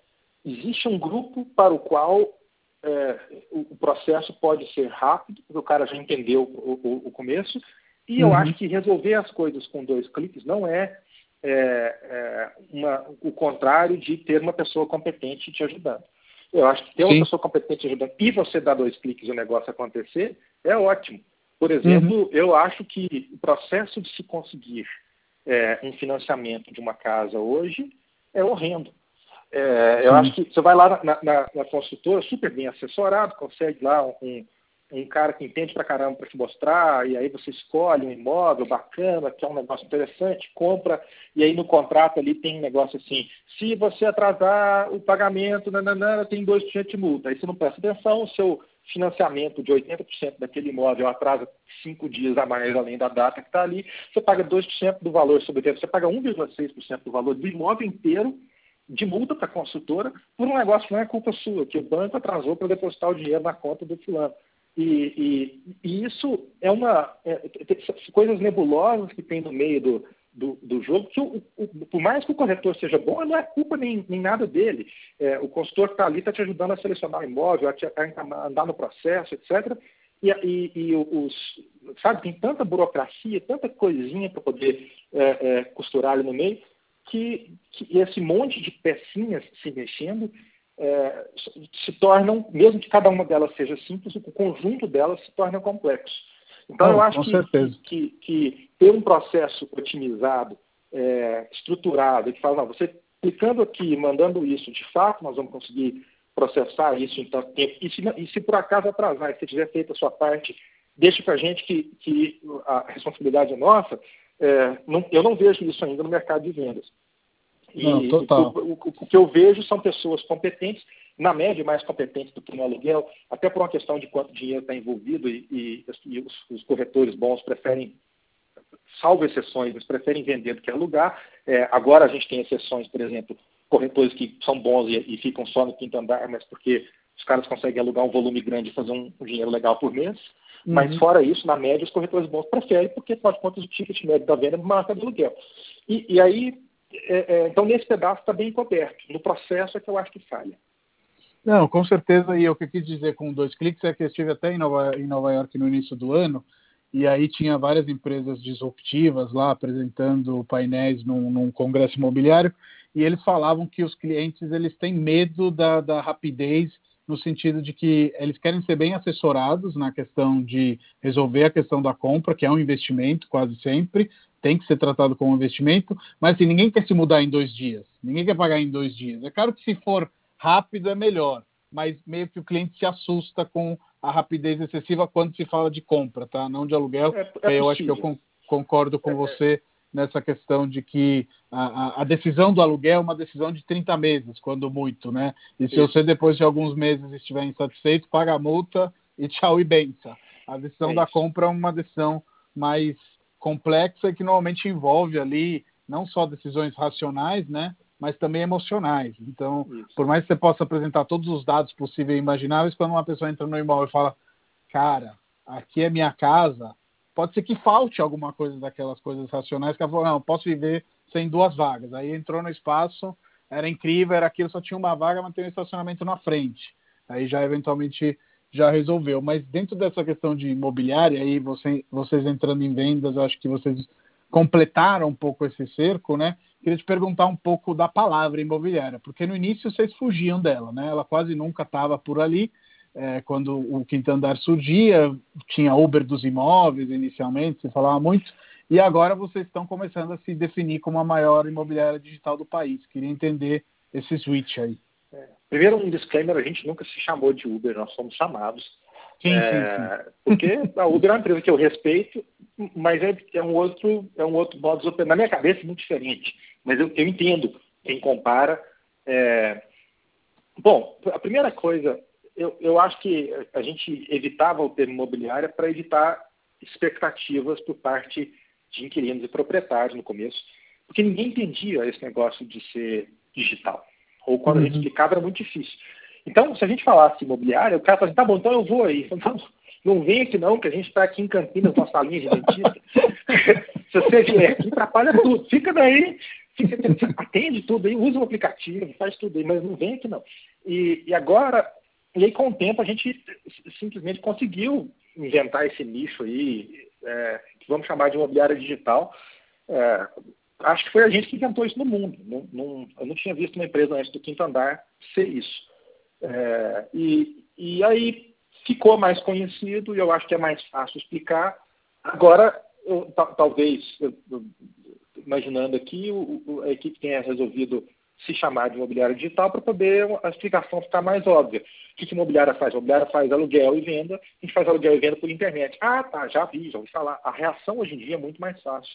existe um grupo para o qual é, o, processo pode ser rápido, porque o cara já entendeu o, o, o começo, e eu uhum. acho que resolver as coisas com dois cliques não é, é, é uma, o contrário de ter uma pessoa competente te ajudando. Eu acho que ter uma pessoa competente te ajudando e você dar dois cliques e o negócio acontecer é ótimo. Por exemplo, uhum. eu acho que o processo de se conseguir é, um financiamento de uma casa hoje é horrendo. É, eu acho que você vai lá na, na, na, construtora, super bem assessorado, consegue lá um, um cara que entende pra caramba para te mostrar, e aí você escolhe um imóvel bacana, que é um negócio interessante, compra, e aí no contrato ali tem um negócio assim, se você atrasar o pagamento, nananana, tem 2% de multa. Aí você não presta atenção, o seu financiamento de 80% daquele imóvel atrasa cinco dias a mais além da data que está ali, você paga 2% do valor sobre o tempo, você paga 1,6% do valor do imóvel inteiro, de multa para a consultora por um negócio que não é culpa sua, que o banco atrasou para depositar o dinheiro na conta do fulano. E, e, e isso é uma. É, coisas nebulosas que tem no meio do, do, do jogo, que o, o, por mais que o corretor seja bom, não é culpa nem, nem nada dele. É, o consultor está ali está te ajudando a selecionar o imóvel, a, te, a andar no processo, etc. E, e, e, os, sabe, tem tanta burocracia, tanta coisinha para poder é, é, costurar ali no meio, que, que esse monte de pecinhas se mexendo é, se tornam, mesmo que cada uma delas seja simples, o conjunto delas se torna complexo. Então, eu acho que, que, que, ter um processo otimizado, é, estruturado, que fala, não, você clicando aqui, mandando isso, de fato, nós vamos conseguir processar isso em tanto tempo. E se, e se por acaso atrasar, e se tiver feito a sua parte, deixe para a gente que, que a responsabilidade é nossa, é, não, eu não vejo isso ainda no mercado de vendas. E não, total. O, o, o, que eu vejo são pessoas competentes, na média mais competentes do que no aluguel, até por uma questão de quanto dinheiro está envolvido e, e, e os, os, corretores bons preferem, salvo exceções, eles preferem vender do que alugar. É, agora a gente tem exceções, por exemplo, corretores que são bons e, e, ficam só no quinto andar, mas porque os caras conseguem alugar um volume grande e fazer um, um dinheiro legal por mês. Uhum. Mas fora isso, na média, os corretores bons preferem, porque, afinal de contas, o ticket médio da venda é que do aluguel. E, e aí, é, é, então, nesse pedaço está bem coberto. No processo é que eu acho que falha. Não, com certeza. E o que eu quis dizer com dois cliques é que eu estive até em Nova, em Nova York no início do ano, e aí tinha várias empresas disruptivas lá apresentando painéis num, num congresso imobiliário, e eles falavam que os clientes eles têm medo da, da rapidez no sentido de que eles querem ser bem assessorados na questão de resolver a questão da compra, que é um investimento quase sempre, tem que ser tratado como um investimento, mas assim, ninguém quer se mudar em dois dias, ninguém quer pagar em dois dias. É claro que se for rápido é melhor, mas meio que o cliente se assusta com a rapidez excessiva quando se fala de compra, tá? Não de aluguel. É, é eu acho que eu concordo com é, é, você nessa questão de que a, a, decisão do aluguel é uma decisão de 30 meses, quando muito, né? E se você depois de alguns meses estiver insatisfeito, paga a multa e tchau e benção. A decisão é da compra é uma decisão mais complexa que normalmente envolve ali não só decisões racionais, né? mas também emocionais. Então, Isso. por mais que você possa apresentar todos os dados possíveis e imagináveis, quando uma pessoa entra no imóvel e fala, cara, aqui é minha casa, pode ser que falte alguma coisa daquelas coisas racionais que ela falou, não, posso viver sem duas vagas. Aí entrou no espaço, era incrível, era aquilo, só tinha uma vaga, mas tem um estacionamento na frente. Aí já eventualmente já resolveu. Mas dentro dessa questão de imobiliária, aí você, vocês entrando em vendas, acho que vocês completaram um pouco esse cerco, né? Queria te perguntar um pouco da palavra imobiliária, porque no início vocês fugiam dela, né? Ela quase nunca estava por ali. É, quando o quinto andar surgia, tinha Uber dos imóveis inicialmente, se falava muito, e agora vocês estão começando a se definir como a maior imobiliária digital do país. Queria entender esse switch aí. É. Primeiro, um disclaimer: a gente nunca se chamou de Uber, nós somos chamados. Sim, é, sim, sim. Porque a Uber é uma empresa que eu respeito, mas é, é um outro é um outro modo de Na minha cabeça, é muito diferente. Mas eu, eu entendo quem compara. É... Bom, a primeira coisa, eu, eu acho que a gente evitava o termo imobiliária para evitar expectativas por parte de inquilinos e proprietários no começo, porque ninguém entendia esse negócio de ser digital. Ou quando uhum. a gente uhum. explicava era muito difícil. Então, se a gente falasse imobiliária, o cara fala assim, tá bom, então eu vou aí. Não, não vem aqui não, que a gente está aqui em Campinas com a salinha de dentista. se você vier aqui, atrapalha tudo. Fica daí, fica, atende tudo aí, usa o aplicativo, faz tudo aí, mas não vem aqui não. E, e agora, e aí com o tempo a gente simplesmente conseguiu inventar esse nicho aí, é, que vamos chamar de imobiliária digital. É, acho que foi a gente que inventou isso no mundo. Não, não, eu não tinha visto uma empresa antes do quinto andar ser isso. É, e, e aí ficou mais conhecido e eu acho que é mais fácil explicar. Agora, eu, talvez, eu, imaginando aqui, o, a equipe tenha resolvido se chamar de imobiliária digital para poder a explicação ficar mais óbvia. O que, que imobiliária faz? A imobiliária faz aluguel e venda, a gente faz aluguel e venda por internet. Ah, tá, já vi, já ouvi falar. A reação hoje em dia é muito mais fácil.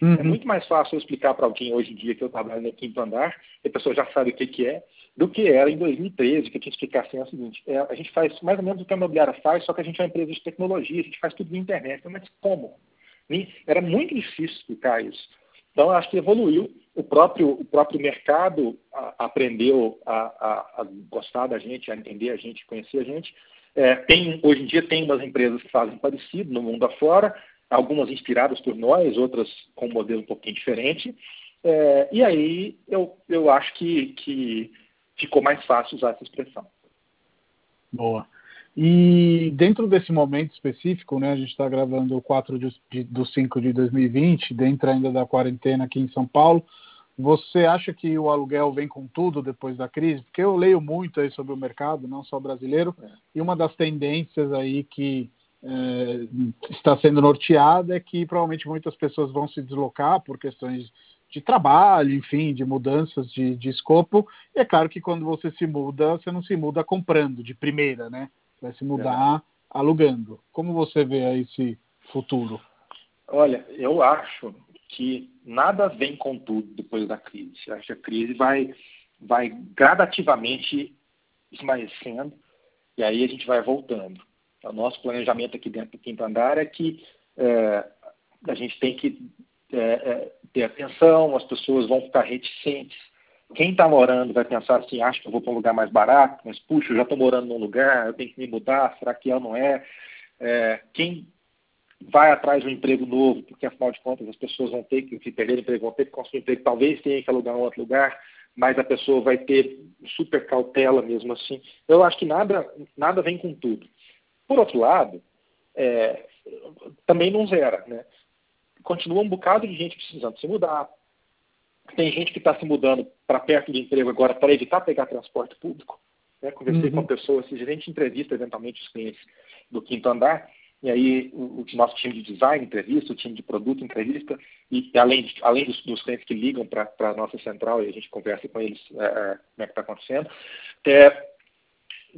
Uhum. É muito mais fácil eu explicar para alguém hoje em dia que eu trabalho no quinto andar, e a pessoa já sabe o que, que é, do que era em 2013, que eu tinha que explicar assim é o seguinte, é, a gente faz mais ou menos o que a imobiliária faz, só que a gente é uma empresa de tecnologia, a gente faz tudo na internet. Mas como? Era muito difícil explicar isso. Então, acho que evoluiu. O próprio, o próprio mercado a, aprendeu a, a, a, gostar da gente, a entender a gente, conhecer a gente. É, tem, hoje em dia tem umas empresas que fazem parecido no mundo afora, algumas inspiradas por nós, outras com um modelo um pouquinho diferente. É, e aí eu, eu acho que, que ficou mais fácil usar essa expressão. Boa. E dentro desse momento específico, né, a gente está gravando o 4 de, de, do 5 de 2020, dentro ainda da quarentena aqui em São Paulo, você acha que o aluguel vem com tudo depois da crise? Porque eu leio muito aí sobre o mercado, não só brasileiro, é. e uma das tendências aí que é, está sendo norteada é que provavelmente muitas pessoas vão se deslocar por questões de trabalho, enfim, de mudanças de, de escopo. E é claro que quando você se muda, você não se muda comprando de primeira, né? Vai se mudar é. alugando. Como você vê esse futuro? Olha, eu acho que nada vem com tudo depois da crise. Eu acho que a crise vai, vai gradativamente esmaecendo e aí a gente vai voltando. O nosso planejamento aqui dentro do quinto andar é que é, a gente tem que é, é, ter atenção, as pessoas vão ficar reticentes. Quem está morando vai pensar assim, acho que eu vou para um lugar mais barato, mas puxa, eu já estou morando num lugar, eu tenho que me mudar, será que é ou não é? é quem vai atrás de um emprego novo, porque afinal de contas as pessoas vão ter que, se perder o emprego, vão ter que construir um emprego, talvez tenha que alugar em outro lugar, mas a pessoa vai ter super cautela mesmo assim. Eu acho que nada, nada vem com tudo. Por outro lado, é, também não zera, né? Continua um bocado de gente precisando se mudar. Tem gente que está se mudando para perto do emprego agora para evitar pegar transporte público. Né? Conversei uhum. com pessoas, a gente entrevista eventualmente os clientes do quinto andar, e aí o, o, nosso time de design entrevista, o time de produto entrevista, e além, de, além dos, dos, clientes que ligam para a nossa central e a gente conversa com eles é, é como é que está acontecendo, é,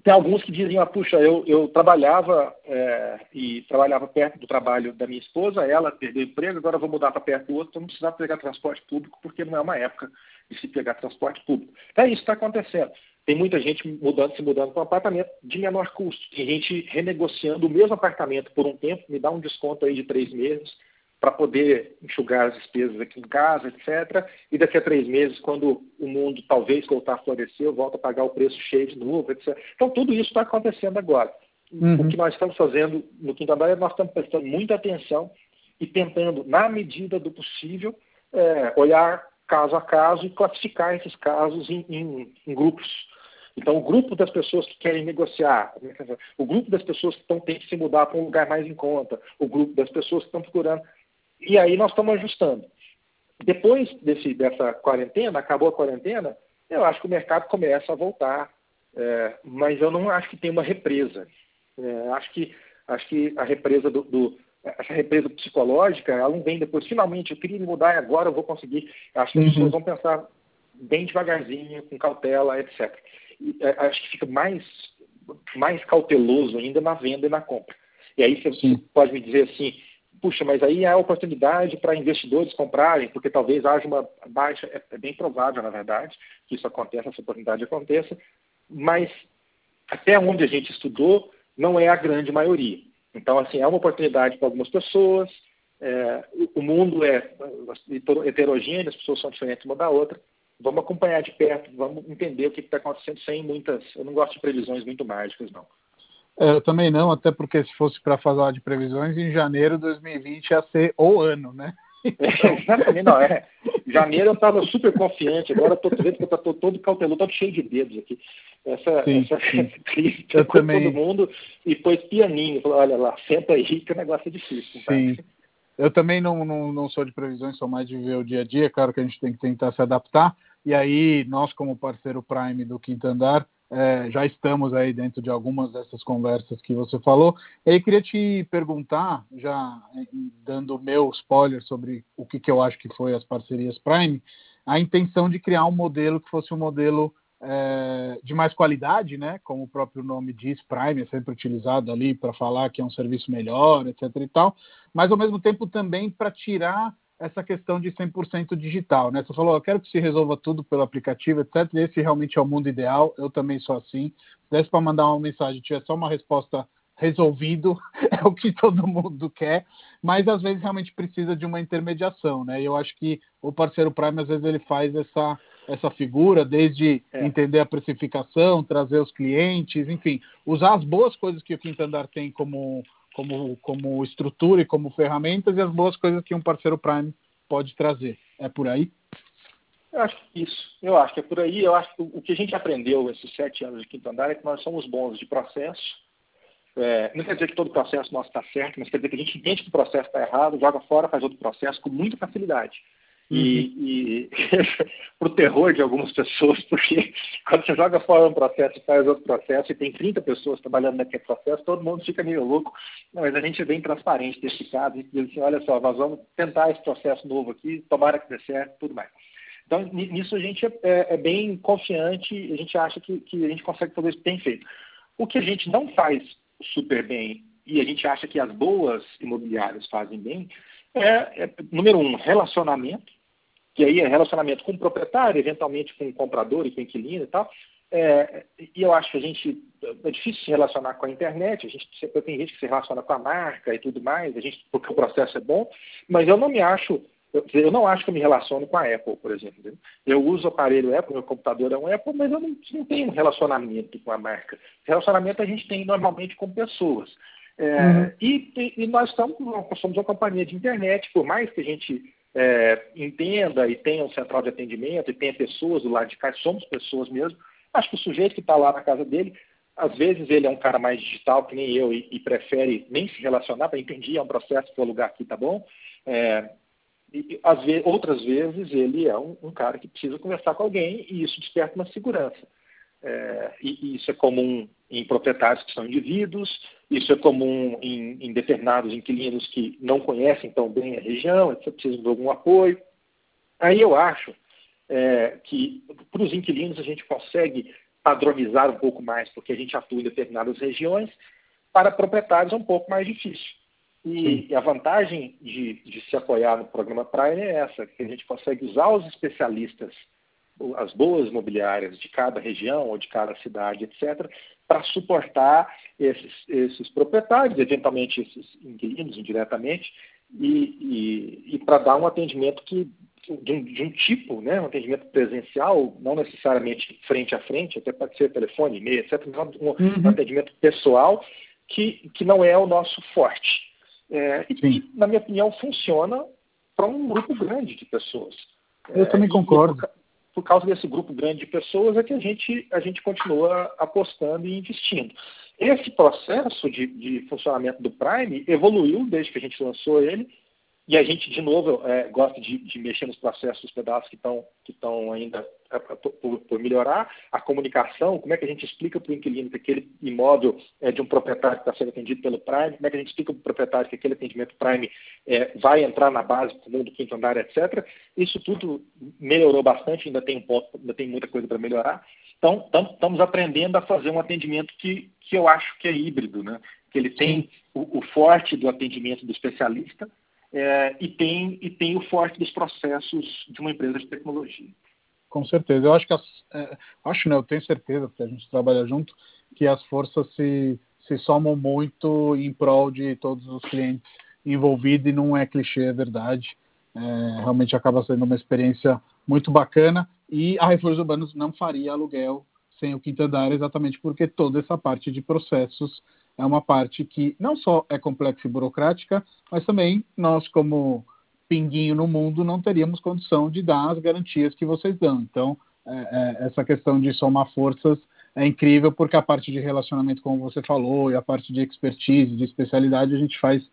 tem alguns que dizem, ah, puxa, eu, eu trabalhava é, e trabalhava perto do trabalho da minha esposa, ela perdeu o emprego, agora vou mudar para perto do outro, para não precisar pegar transporte público, porque não é uma época de se pegar transporte público. Então, é isso que está acontecendo. Tem muita gente mudando, se mudando para um apartamento de menor custo. Tem gente renegociando o mesmo apartamento por um tempo, me dá um desconto aí de três meses, para poder enxugar as despesas aqui em casa, etc. E daqui a três meses, quando o mundo talvez voltar a florescer, eu volto a pagar o preço cheio de novo, etc. Então, tudo isso está acontecendo agora. Uhum. O que nós estamos fazendo no Quinto Andar é nós estamos prestando muita atenção e tentando, na medida do possível, é, olhar caso a caso e classificar esses casos em, em, em grupos. Então, o grupo das pessoas que querem negociar, o grupo das pessoas que estão, têm que se mudar para um lugar mais em conta, o grupo das pessoas que estão procurando e aí nós estamos ajustando. Depois desse, dessa quarentena, acabou a quarentena, eu acho que o mercado começa a voltar, é, mas eu não acho que tem uma represa. É, acho que acho que a represa do, do, essa represa psicológica, ela não vem depois. Finalmente, eu queria me mudar e agora eu vou conseguir. Acho que as uhum. pessoas vão pensar bem devagarzinho, com cautela, etc. E, é, acho que fica mais mais cauteloso ainda na venda e na compra. E aí você Sim. pode me dizer assim, puxa, mas aí há oportunidade para investidores comprarem, porque talvez haja uma baixa, é, é, bem provável, na verdade, que isso aconteça, essa oportunidade aconteça, mas até onde a gente estudou, não é a grande maioria. Então, assim, é uma oportunidade para algumas pessoas, é, o mundo é heterogêneo, as pessoas são diferentes uma da outra, vamos acompanhar de perto, vamos entender o que está acontecendo sem muitas, eu não gosto de previsões muito mágicas, não. É, eu também não, até porque se fosse para falar de previsões, em janeiro de 2020 ia ser o ano, né? Exatamente, não, é. Janeiro eu estava super confiante, agora estou vendo que eu estou todo cauteloso, estou cheio de dedos aqui. Essa, sim, essa sim. crise eu também... todo mundo e pôs pianinho, falou, olha lá, senta aí que o negócio é difícil. Sim. Eu também não, não, não sou de previsões, sou mais de ver o dia a dia, claro que a gente tem que tentar se adaptar, e aí nós como parceiro Prime do Quinto Andar, é, já estamos aí dentro de algumas dessas conversas que você falou. E aí queria te perguntar, já é, dando o meu spoiler sobre o que, que eu acho que foi as parcerias Prime, a intenção de criar um modelo que fosse um modelo é, de mais qualidade, né? Como o próprio nome diz, Prime é sempre utilizado ali para falar que é um serviço melhor, etc. e tal, mas ao mesmo tempo também para tirar essa questão de 100% digital, né? Você falou, eu quero que se resolva tudo pelo aplicativo, etc. Esse realmente é o mundo ideal. Eu também sou assim. Se desse para mandar uma mensagem, tiver só uma resposta resolvido, é o que todo mundo quer, mas às vezes realmente precisa de uma intermediação, né? E eu acho que o parceiro Prime às vezes ele faz essa essa figura, desde é. entender a precificação, trazer os clientes, enfim, usar as boas coisas que o Quinto Andar tem como como, como estrutura e como ferramentas e as boas coisas que um parceiro Prime pode trazer. É por aí? Eu acho que isso. Eu acho que é por aí. Eu acho que o que a gente aprendeu esses sete anos de quinto andar é que nós somos bons de processo. É, não quer dizer que todo processo nosso está certo, mas quer dizer que a gente entende que o processo está errado, joga fora, faz outro processo com muita facilidade. E, uhum. e para o terror de algumas pessoas, porque quando você joga fora um processo e faz outro processo e tem 30 pessoas trabalhando naquele processo, todo mundo fica meio louco. Não, mas a gente é bem transparente desse caso e diz assim, olha só, nós vamos tentar esse processo novo aqui, tomara que dê certo, tudo mais. Então, nisso a gente é, é, é bem confiante, a gente acha que, que a gente consegue fazer isso bem feito. O que a gente não faz super bem e a gente acha que as boas imobiliárias fazem bem é, é número um, relacionamento que aí é relacionamento com o proprietário, eventualmente com o comprador e com o inquilino e tal. É, e eu acho que a gente é difícil se relacionar com a internet, a gente tem gente que se relaciona com a marca e tudo mais, a gente, porque o processo é bom, mas eu não me acho, eu não acho que eu me relaciono com a Apple, por exemplo. Eu uso o aparelho Apple, meu computador é um Apple, mas eu não, não tenho um relacionamento com a marca. Relacionamento a gente tem normalmente com pessoas. É, uhum. e, e, nós, estamos, somos uma companhia de internet, por mais que a gente é, entenda e tenha um central de atendimento e tenha pessoas do lado de cá, somos pessoas mesmo. Acho que o sujeito que está lá na casa dele, às vezes ele é um cara mais digital que nem eu e, e prefere nem se relacionar para entender, é um processo que o lugar aqui tá bom. É, às vezes, outras vezes ele é um, um, cara que precisa conversar com alguém e isso desperta uma segurança. É, e, e isso é comum em proprietários que são indivíduos, isso é comum em, em, determinados inquilinos que não conhecem tão bem a região, etc., precisam de algum apoio. Aí eu acho é, que para os inquilinos a gente consegue padronizar um pouco mais, porque a gente atua em determinadas regiões, para proprietários é um pouco mais difícil. E, e a vantagem de, de, se apoiar no programa Prime é essa, que a gente consegue usar os especialistas, as boas imobiliárias de cada região ou de cada cidade, etc., para suportar esses, esses, proprietários, eventualmente esses inquilinos indiretamente, e, e, e para dar um atendimento que de um, de um, tipo, né, um atendimento presencial, não necessariamente frente a frente, até pode ser telefone, e-mail, etc., um, uhum. um atendimento pessoal que, que não é o nosso forte. É, e que, na minha opinião, funciona para um grupo grande de pessoas. Eu é, também concordo. Por, por, causa desse grupo grande de pessoas é que a gente, a gente continua apostando e investindo. Esse processo de, de funcionamento do Prime evoluiu desde que a gente lançou ele e a gente, de novo, é, gosta de, de, mexer nos processos dos pedaços que estão que ainda por, por, melhorar. A comunicação, como é que a gente explica para o inquilino que aquele imóvel é de um proprietário que está sendo atendido pelo Prime, como é que a gente explica para o proprietário que aquele atendimento Prime é, vai entrar na base comum do quinto andar, etc. Isso tudo melhorou bastante, ainda tem, um ponto, ainda tem muita coisa para melhorar. Então, estamos aprendendo a fazer um atendimento que, que eu acho que é híbrido, né? que ele tem o, o forte do atendimento do especialista, é, e, tem, e tem o forte dos processos de uma empresa de tecnologia. Com certeza. Eu acho que as, é, acho não, eu tenho certeza, porque a gente trabalha junto, que as forças se, se somam muito em prol de todos os clientes envolvidos e não é clichê, é verdade. É, realmente acaba sendo uma experiência muito bacana e a Refúgios Urbanos não faria aluguel sem o quinto andar exatamente porque toda essa parte de processos é uma parte que não só é complexa e burocrática, mas também nós, como pinguinho no mundo, não teríamos condição de dar as garantias que vocês dão. Então, é, é, essa questão de somar forças é incrível, porque a parte de relacionamento, como você falou, e a parte de expertise, de especialidade, a gente faz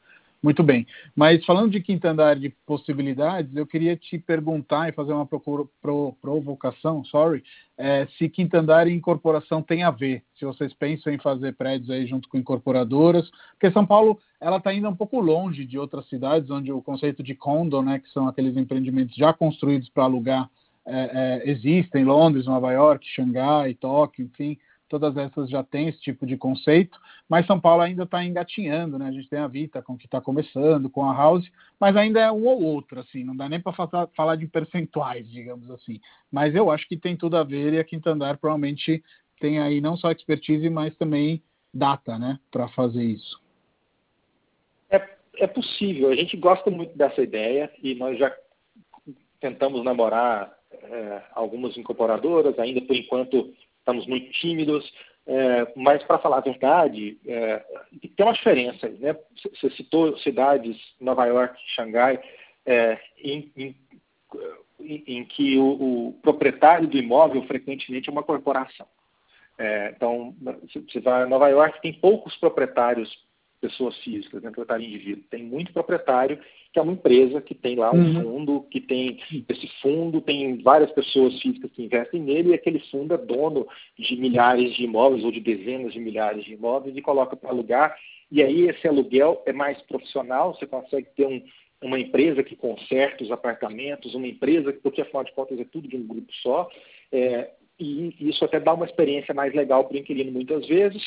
muito bem. Mas falando de quinto andar de possibilidades, eu queria te perguntar e fazer uma procura, pro, provocação, sorry, é, se quinto andar e incorporação tem a ver. Se vocês pensam em fazer prédios aí junto com incorporadoras, porque São Paulo ela está ainda um pouco longe de outras cidades onde o conceito de condo, né, que são aqueles empreendimentos já construídos para alugar, é, é, existem. Londres, Nova York, Xangai, Tóquio, enfim todas essas já têm esse tipo de conceito, mas São Paulo ainda está engatinhando, né? A gente tem a Vita com que está começando, com a House, mas ainda é um ou outro, assim, não dá nem para falar de percentuais, digamos assim. Mas eu acho que tem tudo a ver e a Quinta Andar provavelmente tem aí não só expertise, mas também data, né, para fazer isso. É, é possível, a gente gosta muito dessa ideia e nós já tentamos namorar é, algumas incorporadoras, ainda por enquanto estamos muito tímidos, é, mas para falar a verdade, é, tem uma diferença. Né? Você citou cidades, Nova York, Xangai, é, em, em, em, que o, o, proprietário do imóvel frequentemente é uma corporação. É, então, você vai a Nova York, tem poucos proprietários pessoas físicas, né, proprietário indivíduo. Tem muito proprietário que é uma empresa que tem lá um uhum. fundo, que tem esse fundo, tem várias pessoas físicas que investem nele, e aquele fundo é dono de milhares de imóveis ou de dezenas de milhares de imóveis e coloca para alugar. E aí esse aluguel é mais profissional, você consegue ter um, uma empresa que conserta os apartamentos, uma empresa, porque afinal de contas é tudo de um grupo só, é, e isso até dá uma experiência mais legal para o inquilino muitas vezes,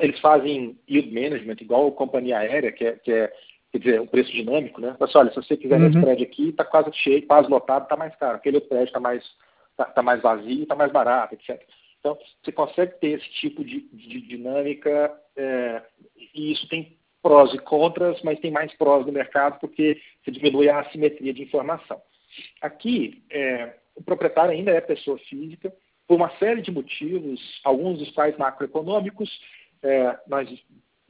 eles fazem yield management, igual a companhia aérea, que é, que é quer dizer, um preço dinâmico, né? Mas olha, se você quiser uhum. esse prédio aqui, está quase cheio, quase lotado, está mais caro. Aquele outro prédio está mais, tá, tá, mais vazio, está mais barato, etc. Então, você consegue ter esse tipo de, de dinâmica é, e isso tem prós e contras, mas tem mais prós no mercado porque você diminui a assimetria de informação. Aqui, é, o proprietário ainda é pessoa física, por uma série de motivos, alguns dos quais macroeconômicos, é, nós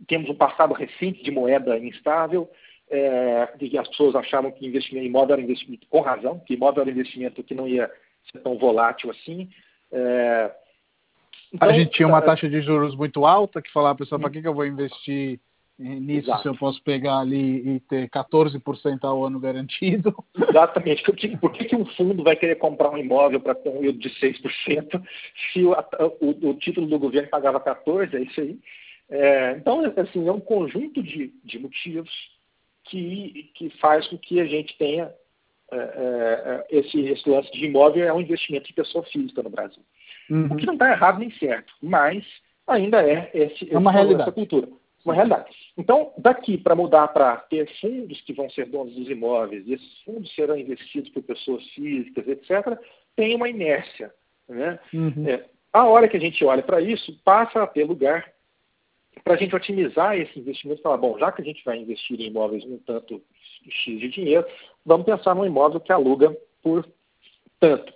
temos um passado recente de moeda instável, é, de que as pessoas achavam que investimento em imóvel era investimento, com razão, que imóvel era investimento que não ia ser tão volátil assim. É, então, a gente tinha uma taxa de juros muito alta, que falava, pessoal, para que, que eu vou investir nisso Exato. se eu posso pegar ali e ter 14% ao ano garantido. Exatamente. Por que, que, um fundo vai querer comprar um imóvel para ter um yield de 6% se o, o, o, título do governo pagava 14%? É isso aí. É, então, assim, é um conjunto de, de motivos que, que faz com que a gente tenha é, é, esse, esse lance de imóvel é um investimento de pessoa física no Brasil. Uhum. O que não está errado nem certo, mas ainda é esse, é uma realidade. essa cultura uma realidade. Então, daqui para mudar para ter fundos que vão ser donos dos imóveis, e esses fundos serão investidos por pessoas físicas, etc., tem uma inércia. Né? Uhum. É, a hora que a gente olha para isso, passa a ter lugar para a gente otimizar esse investimento, falar, bom, já que a gente vai investir em imóveis um tanto X de dinheiro, vamos pensar num imóvel que aluga por tanto,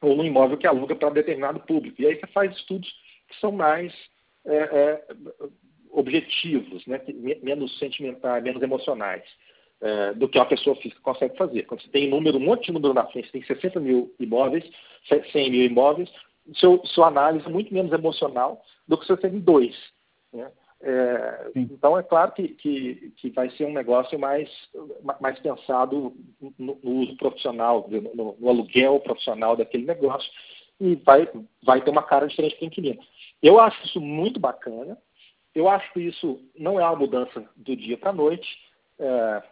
ou num imóvel que aluga para determinado público. E aí você faz estudos que são mais é, é, objetivos, né, menos sentimentais, menos emocionais. É, do que uma pessoa física consegue fazer. Quando você tem um número, um monte de número na frente, você tem 60 mil imóveis, 100 mil imóveis, seu, sua análise é muito menos emocional do que se você tem dois. Né? É, então, é claro que, que, que, vai ser um negócio mais, mais pensado no, no uso profissional, no, no, aluguel profissional daquele negócio, e vai, vai ter uma cara diferente para o inquilino. Eu acho isso muito bacana, eu acho que isso não é uma mudança do dia para a noite, é,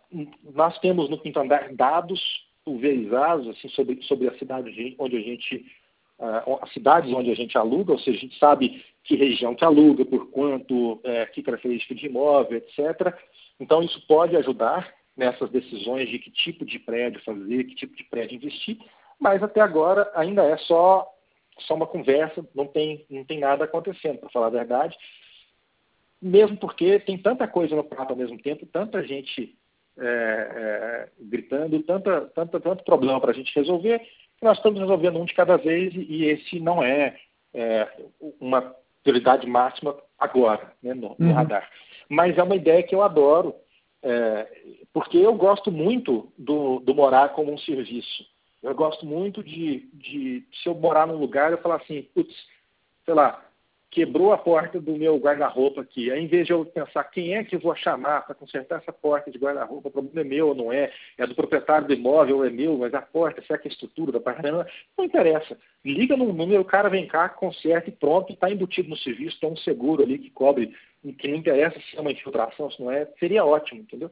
nós temos no quinto andar dados pulverizados assim, sobre, sobre a cidade onde a gente uh, as cidades onde a gente aluga, ou seja, a gente sabe que região que aluga, por quanto, é, que característica de imóvel, etc. Então isso pode ajudar nessas decisões de que tipo de prédio fazer, que tipo de prédio investir, mas até agora ainda é só só uma conversa, não tem não tem nada acontecendo, para falar a verdade mesmo porque tem tanta coisa no prato ao mesmo tempo, tanta gente é, é, gritando, tanta, tanta, tanto problema para a gente resolver, que nós estamos resolvendo um de cada vez e, esse não é, é, uma prioridade máxima agora, né, no, no uhum. radar. Mas é uma ideia que eu adoro, é, porque eu gosto muito do, do, morar como um serviço. Eu gosto muito de, de, se eu morar num lugar, eu falar assim, putz, sei lá, quebrou a porta do meu guarda-roupa aqui. Aí, em vez de eu pensar quem é que eu vou chamar para consertar essa porta de guarda-roupa, o problema é meu ou não é, é do proprietário do imóvel ou é meu, mas a porta, será que é a estrutura da parada? Não interessa. Liga no número, o cara vem cá, conserta e pronto, está embutido no serviço, tem um seguro ali que cobre, que não interessa se é uma infiltração, se não é, seria ótimo, entendeu?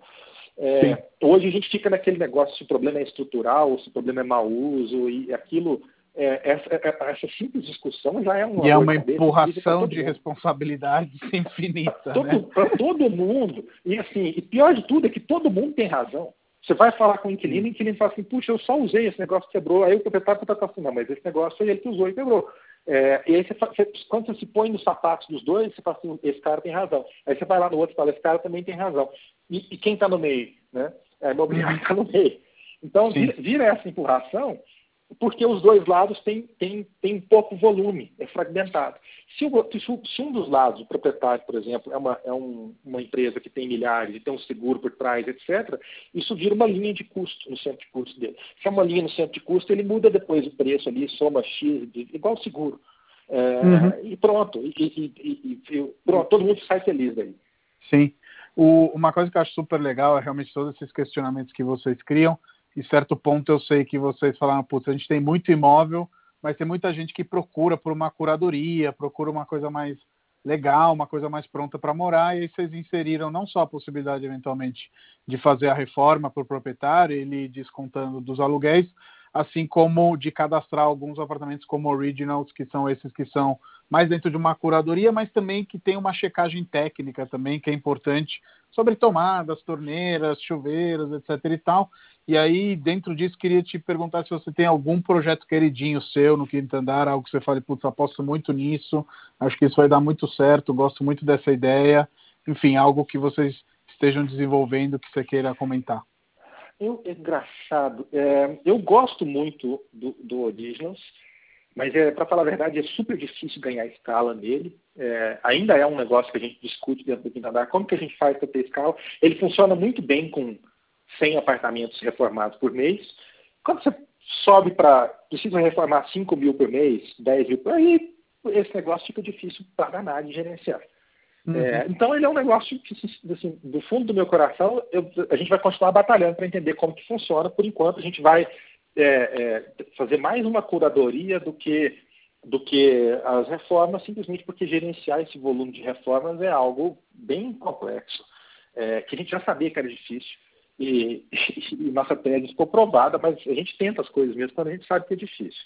É, hoje a gente fica naquele negócio se o problema é estrutural, se o problema é mau uso, e aquilo é, essa, é, é, essa, simples discussão já é uma. E é uma empurração de responsabilidades infinita. Para né? todo mundo. E assim, e pior de tudo é que todo mundo tem razão. Você vai falar com o inquilino, o inquilino fala assim, puxa, eu só usei, esse negócio quebrou. Aí o proprietário está assim, não, mas esse negócio foi ele que usou e quebrou. É, e aí você, você, quando você se põe nos sapatos dos dois, você fala assim, esse cara tem razão. Aí você vai lá no outro e fala, esse cara também tem razão. E, e quem está no meio? Né? A imobiliária está no meio. Então, vira, vira, essa empurração porque os dois lados têm, têm, têm pouco volume, é fragmentado. Se, o, se, um dos lados, o proprietário, por exemplo, é, uma, é um, uma empresa que tem milhares e tem um seguro por trás, etc., isso vira uma linha de custo no centro de custo dele. Se é uma linha no centro de custo, ele muda depois o preço ali, soma X, igual seguro. É, uhum. E pronto, e, e, e, pronto, todo mundo sai feliz daí. Sim. O, uma coisa que eu acho super legal é realmente todos esses questionamentos que vocês criam em certo ponto eu sei que vocês falaram, putz, a gente tem muito imóvel, mas tem muita gente que procura por uma curadoria, procura uma coisa mais legal, uma coisa mais pronta para morar, e aí vocês inseriram não só a possibilidade, eventualmente, de fazer a reforma para o proprietário, ele descontando dos aluguéis, assim como de cadastrar alguns apartamentos como originals, que são esses que são mais dentro de uma curadoria, mas também que tem uma checagem técnica também, que é importante, sobre tomadas, torneiras, chuveiros, etc e tal. E aí, dentro disso, queria te perguntar se você tem algum projeto queridinho seu no quinto andar, algo que você fale, putz, aposto muito nisso, acho que isso vai dar muito certo, gosto muito dessa ideia. Enfim, algo que vocês estejam desenvolvendo que você queira comentar. Eu, é engraçado. É, eu gosto muito do, do Originals, mas é, para falar a verdade, é super difícil ganhar escala nele. É, ainda é um negócio que a gente discute dentro do quinto andar. Como que a gente faz para ter escala? Ele funciona muito bem com 100 apartamentos reformados por mês. Quando você sobe para, precisa reformar 5 mil por mês, 10 mil por aí, esse negócio fica difícil para danar de gerenciar. Uhum. É, então ele é um negócio que, assim, do fundo do meu coração, eu, a gente vai continuar batalhando para entender como que funciona. Por enquanto, a gente vai é, é, fazer mais uma curadoria do que do que as reformas, simplesmente porque gerenciar esse volume de reformas é algo bem complexo, é, que a gente já sabia que era difícil e, e, nossa tese ficou provada, mas a gente tenta as coisas mesmo quando a gente sabe que é difícil.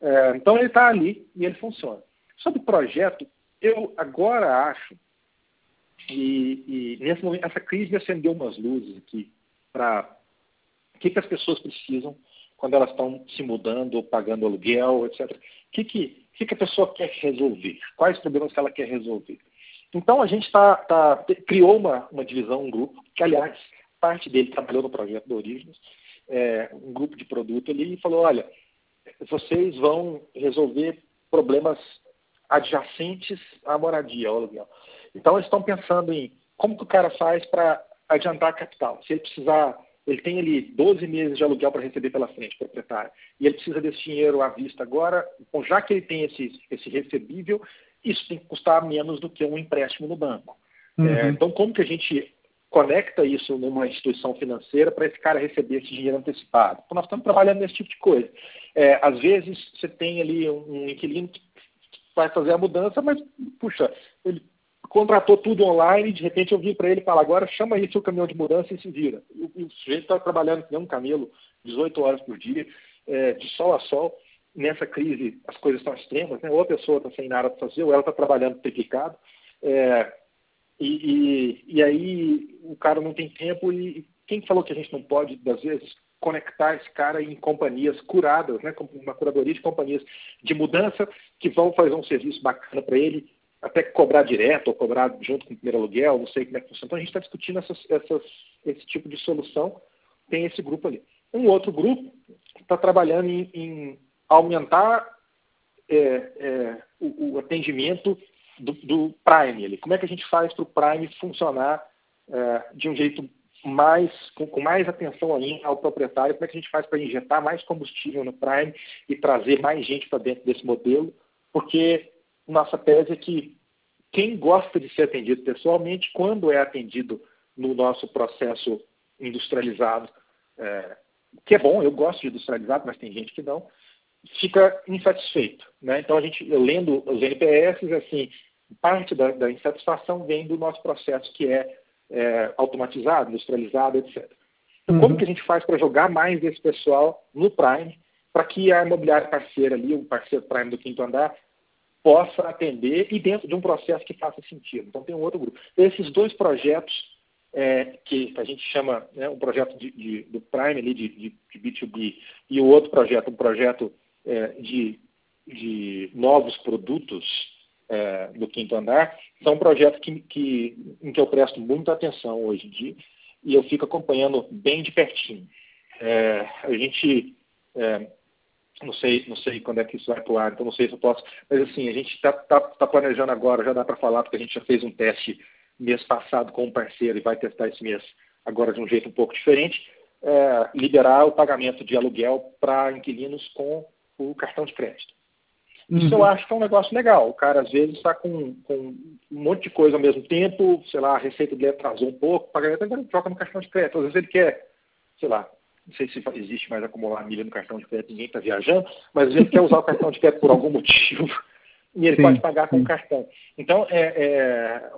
É, então ele está ali e ele funciona. Sobre o projeto, eu agora acho, e, e nesse momento, essa crise acendeu umas luzes aqui para o que, que as pessoas precisam quando elas estão se mudando ou pagando aluguel, etc. O que, que, que, que a pessoa quer resolver? Quais problemas que ela quer resolver? Então a gente tá, tá, criou uma, uma divisão, um grupo, que aliás, parte dele trabalhou no projeto do Origens, é, um grupo de produto ali, e falou, olha, vocês vão resolver problemas adjacentes à moradia, ao aluguel. Então eles estão pensando em como que o cara faz para adiantar capital. Se ele precisar, ele tem ali 12 meses de aluguel para receber pela frente, proprietário, e ele precisa desse dinheiro à vista agora, bom, já que ele tem esse, esse recebível, isso tem que custar menos do que um empréstimo no banco. Uhum. É, então, como que a gente conecta isso numa instituição financeira para esse cara receber esse dinheiro antecipado? Então, nós estamos trabalhando nesse tipo de coisa. É, às vezes, você tem ali um, um inquilino que vai fazer a mudança, mas, puxa, ele contratou tudo online, de repente eu vi para ele falo, agora chama aí seu caminhão de mudança e se vira. E o sujeito está trabalhando que nem um camelo, 18 horas por dia, é, de sol a sol. Nessa crise as coisas estão extremas, né? ou a pessoa está sem nada para fazer, ou ela está trabalhando triplicado. É, e, e, e, aí o cara não tem tempo e quem falou que a gente não pode, às vezes, conectar esse cara em companhias curadas, né, uma curadoria de companhias de mudança que vão fazer um serviço bacana para ele, até cobrar direto ou cobrar junto com o primeiro aluguel, não sei como é que funciona. Então a gente está discutindo essas, essas, esse tipo de solução, tem esse grupo ali. Um outro grupo está trabalhando em, em aumentar é, é, o, o, atendimento do, do, Prime. Ali. Como é que a gente faz para o Prime funcionar é, de um jeito mais com, com, mais atenção ainda ao proprietário? Como é que a gente faz para injetar mais combustível no Prime e trazer mais gente para dentro desse modelo? Porque nossa tese é que quem gosta de ser atendido pessoalmente, quando é atendido no nosso processo industrializado, é, que é bom, eu gosto de industrializado, mas tem gente que não, fica insatisfeito. Né? Então, a gente, lendo os NPS, assim, parte da, da insatisfação vem do nosso processo que é, é automatizado, industrializado, etc. Então, uhum. como que a gente faz para jogar mais desse pessoal no Prime, para que a imobiliária parceira ali, o parceiro Prime do quinto andar, possa atender e dentro de um processo que faça sentido. Então, tem um outro grupo. Esses dois projetos, é, que a gente chama né, um projeto de, de, do Prime ali, de, de, de, B2B, e o outro projeto, um projeto é, de, de novos produtos é, do quinto andar, são projetos que, que, em que eu presto muita atenção hoje em dia e eu fico acompanhando bem de pertinho. É, a gente é, não sei, não sei quando é que isso vai pro ar, então não sei se eu posso. Mas assim, a gente está tá, tá planejando agora, já dá para falar, porque a gente já fez um teste mês passado com um parceiro e vai testar esse mês agora de um jeito um pouco diferente, é, liberar o pagamento de aluguel para inquilinos com o cartão de crédito. Uhum. Isso eu acho que é um negócio legal. O cara às vezes está com, com, um monte de coisa ao mesmo tempo, sei lá, a receita dele atrasou um pouco, o pagamento agora troca no cartão de crédito. Às vezes ele quer, sei lá, não sei se existe mais acumular milha no cartão de crédito, ninguém está viajando, mas ele quer usar o cartão de crédito por algum motivo e ele sim, pode pagar com o cartão. Então, é, é,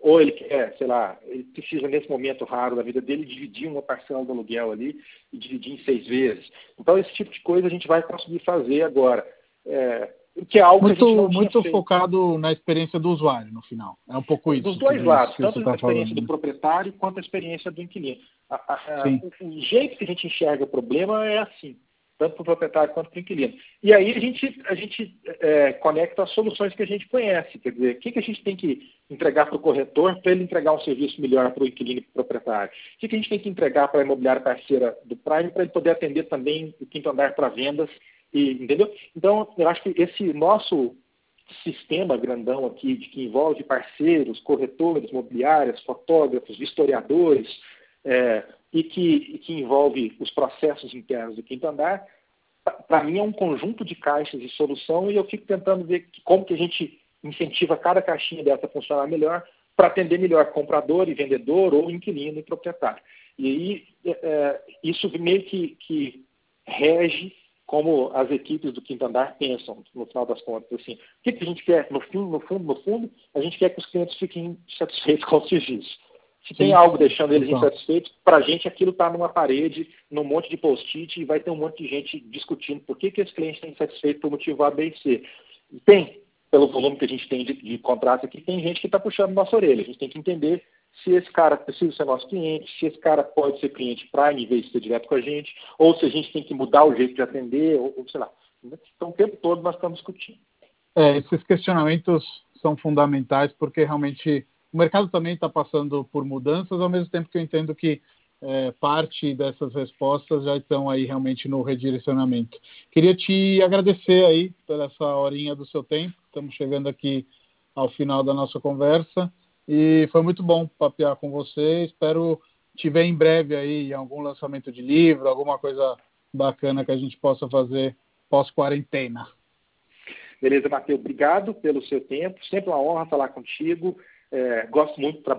ou ele quer, sei lá, ele precisa nesse momento raro da vida dele dividir uma parcela do aluguel ali e dividir em seis vezes. Então, esse tipo de coisa a gente vai conseguir fazer agora. É, que é algo muito, que a gente não muito focado na experiência do usuário no final. É um pouco isso. Dos dois lados, tanto a tá experiência falando. do proprietário quanto a experiência do inquilino. A, a, a, o, jeito que a gente enxerga o problema é assim, tanto para o proprietário quanto para o inquilino. E aí a gente, a gente é, conecta as soluções que a gente conhece. Quer dizer, o que, que a gente tem que entregar para o corretor para ele entregar um serviço melhor para o inquilino e para o proprietário? O que, que a gente tem que entregar para a imobiliária parceira do Prime para ele poder atender também o quinto andar para vendas e, entendeu? Então, eu acho que esse nosso sistema grandão aqui, de que envolve parceiros, corretores, imobiliárias, fotógrafos, historiadores, é, e, que, e que envolve os processos internos do quinto andar, para mim é um conjunto de caixas de solução e eu fico tentando ver como que a gente incentiva cada caixinha dessa a funcionar melhor para atender melhor comprador e vendedor ou inquilino e proprietário. E aí é, é isso meio que, que rege como as equipes do quinto andar pensam, no final das contas. Assim, o que, que a gente quer? No, fim, no fundo, no fundo, a gente quer que os clientes fiquem satisfeitos com o serviço. Se Sim. tem algo deixando eles então. insatisfeitos, para a gente aquilo está numa parede, num monte de post-it, e vai ter um monte de gente discutindo por que, que esse cliente está insatisfeito por motivo A, B e C. Tem, pelo volume que a gente tem de, de contratos aqui, tem gente que está puxando nossa orelha. A gente tem que entender se esse cara precisa ser nosso cliente, se esse cara pode ser cliente Prime em vez de ser direto com a gente, ou se a gente tem que mudar o jeito de atender, ou, ou sei lá. Então, o tempo todo nós estamos discutindo. É, esses questionamentos são fundamentais, porque realmente o mercado também está passando por mudanças, ao mesmo tempo que eu entendo que é, parte dessas respostas já estão aí realmente no redirecionamento. Queria te agradecer aí pela essa horinha do seu tempo. Estamos chegando aqui ao final da nossa conversa e foi muito bom papear com você. Espero te ver em breve aí em algum lançamento de livro, alguma coisa bacana que a gente possa fazer pós-quarentena. Beleza, Matheus. Obrigado pelo seu tempo. Sempre uma honra falar contigo. É, gosto muito do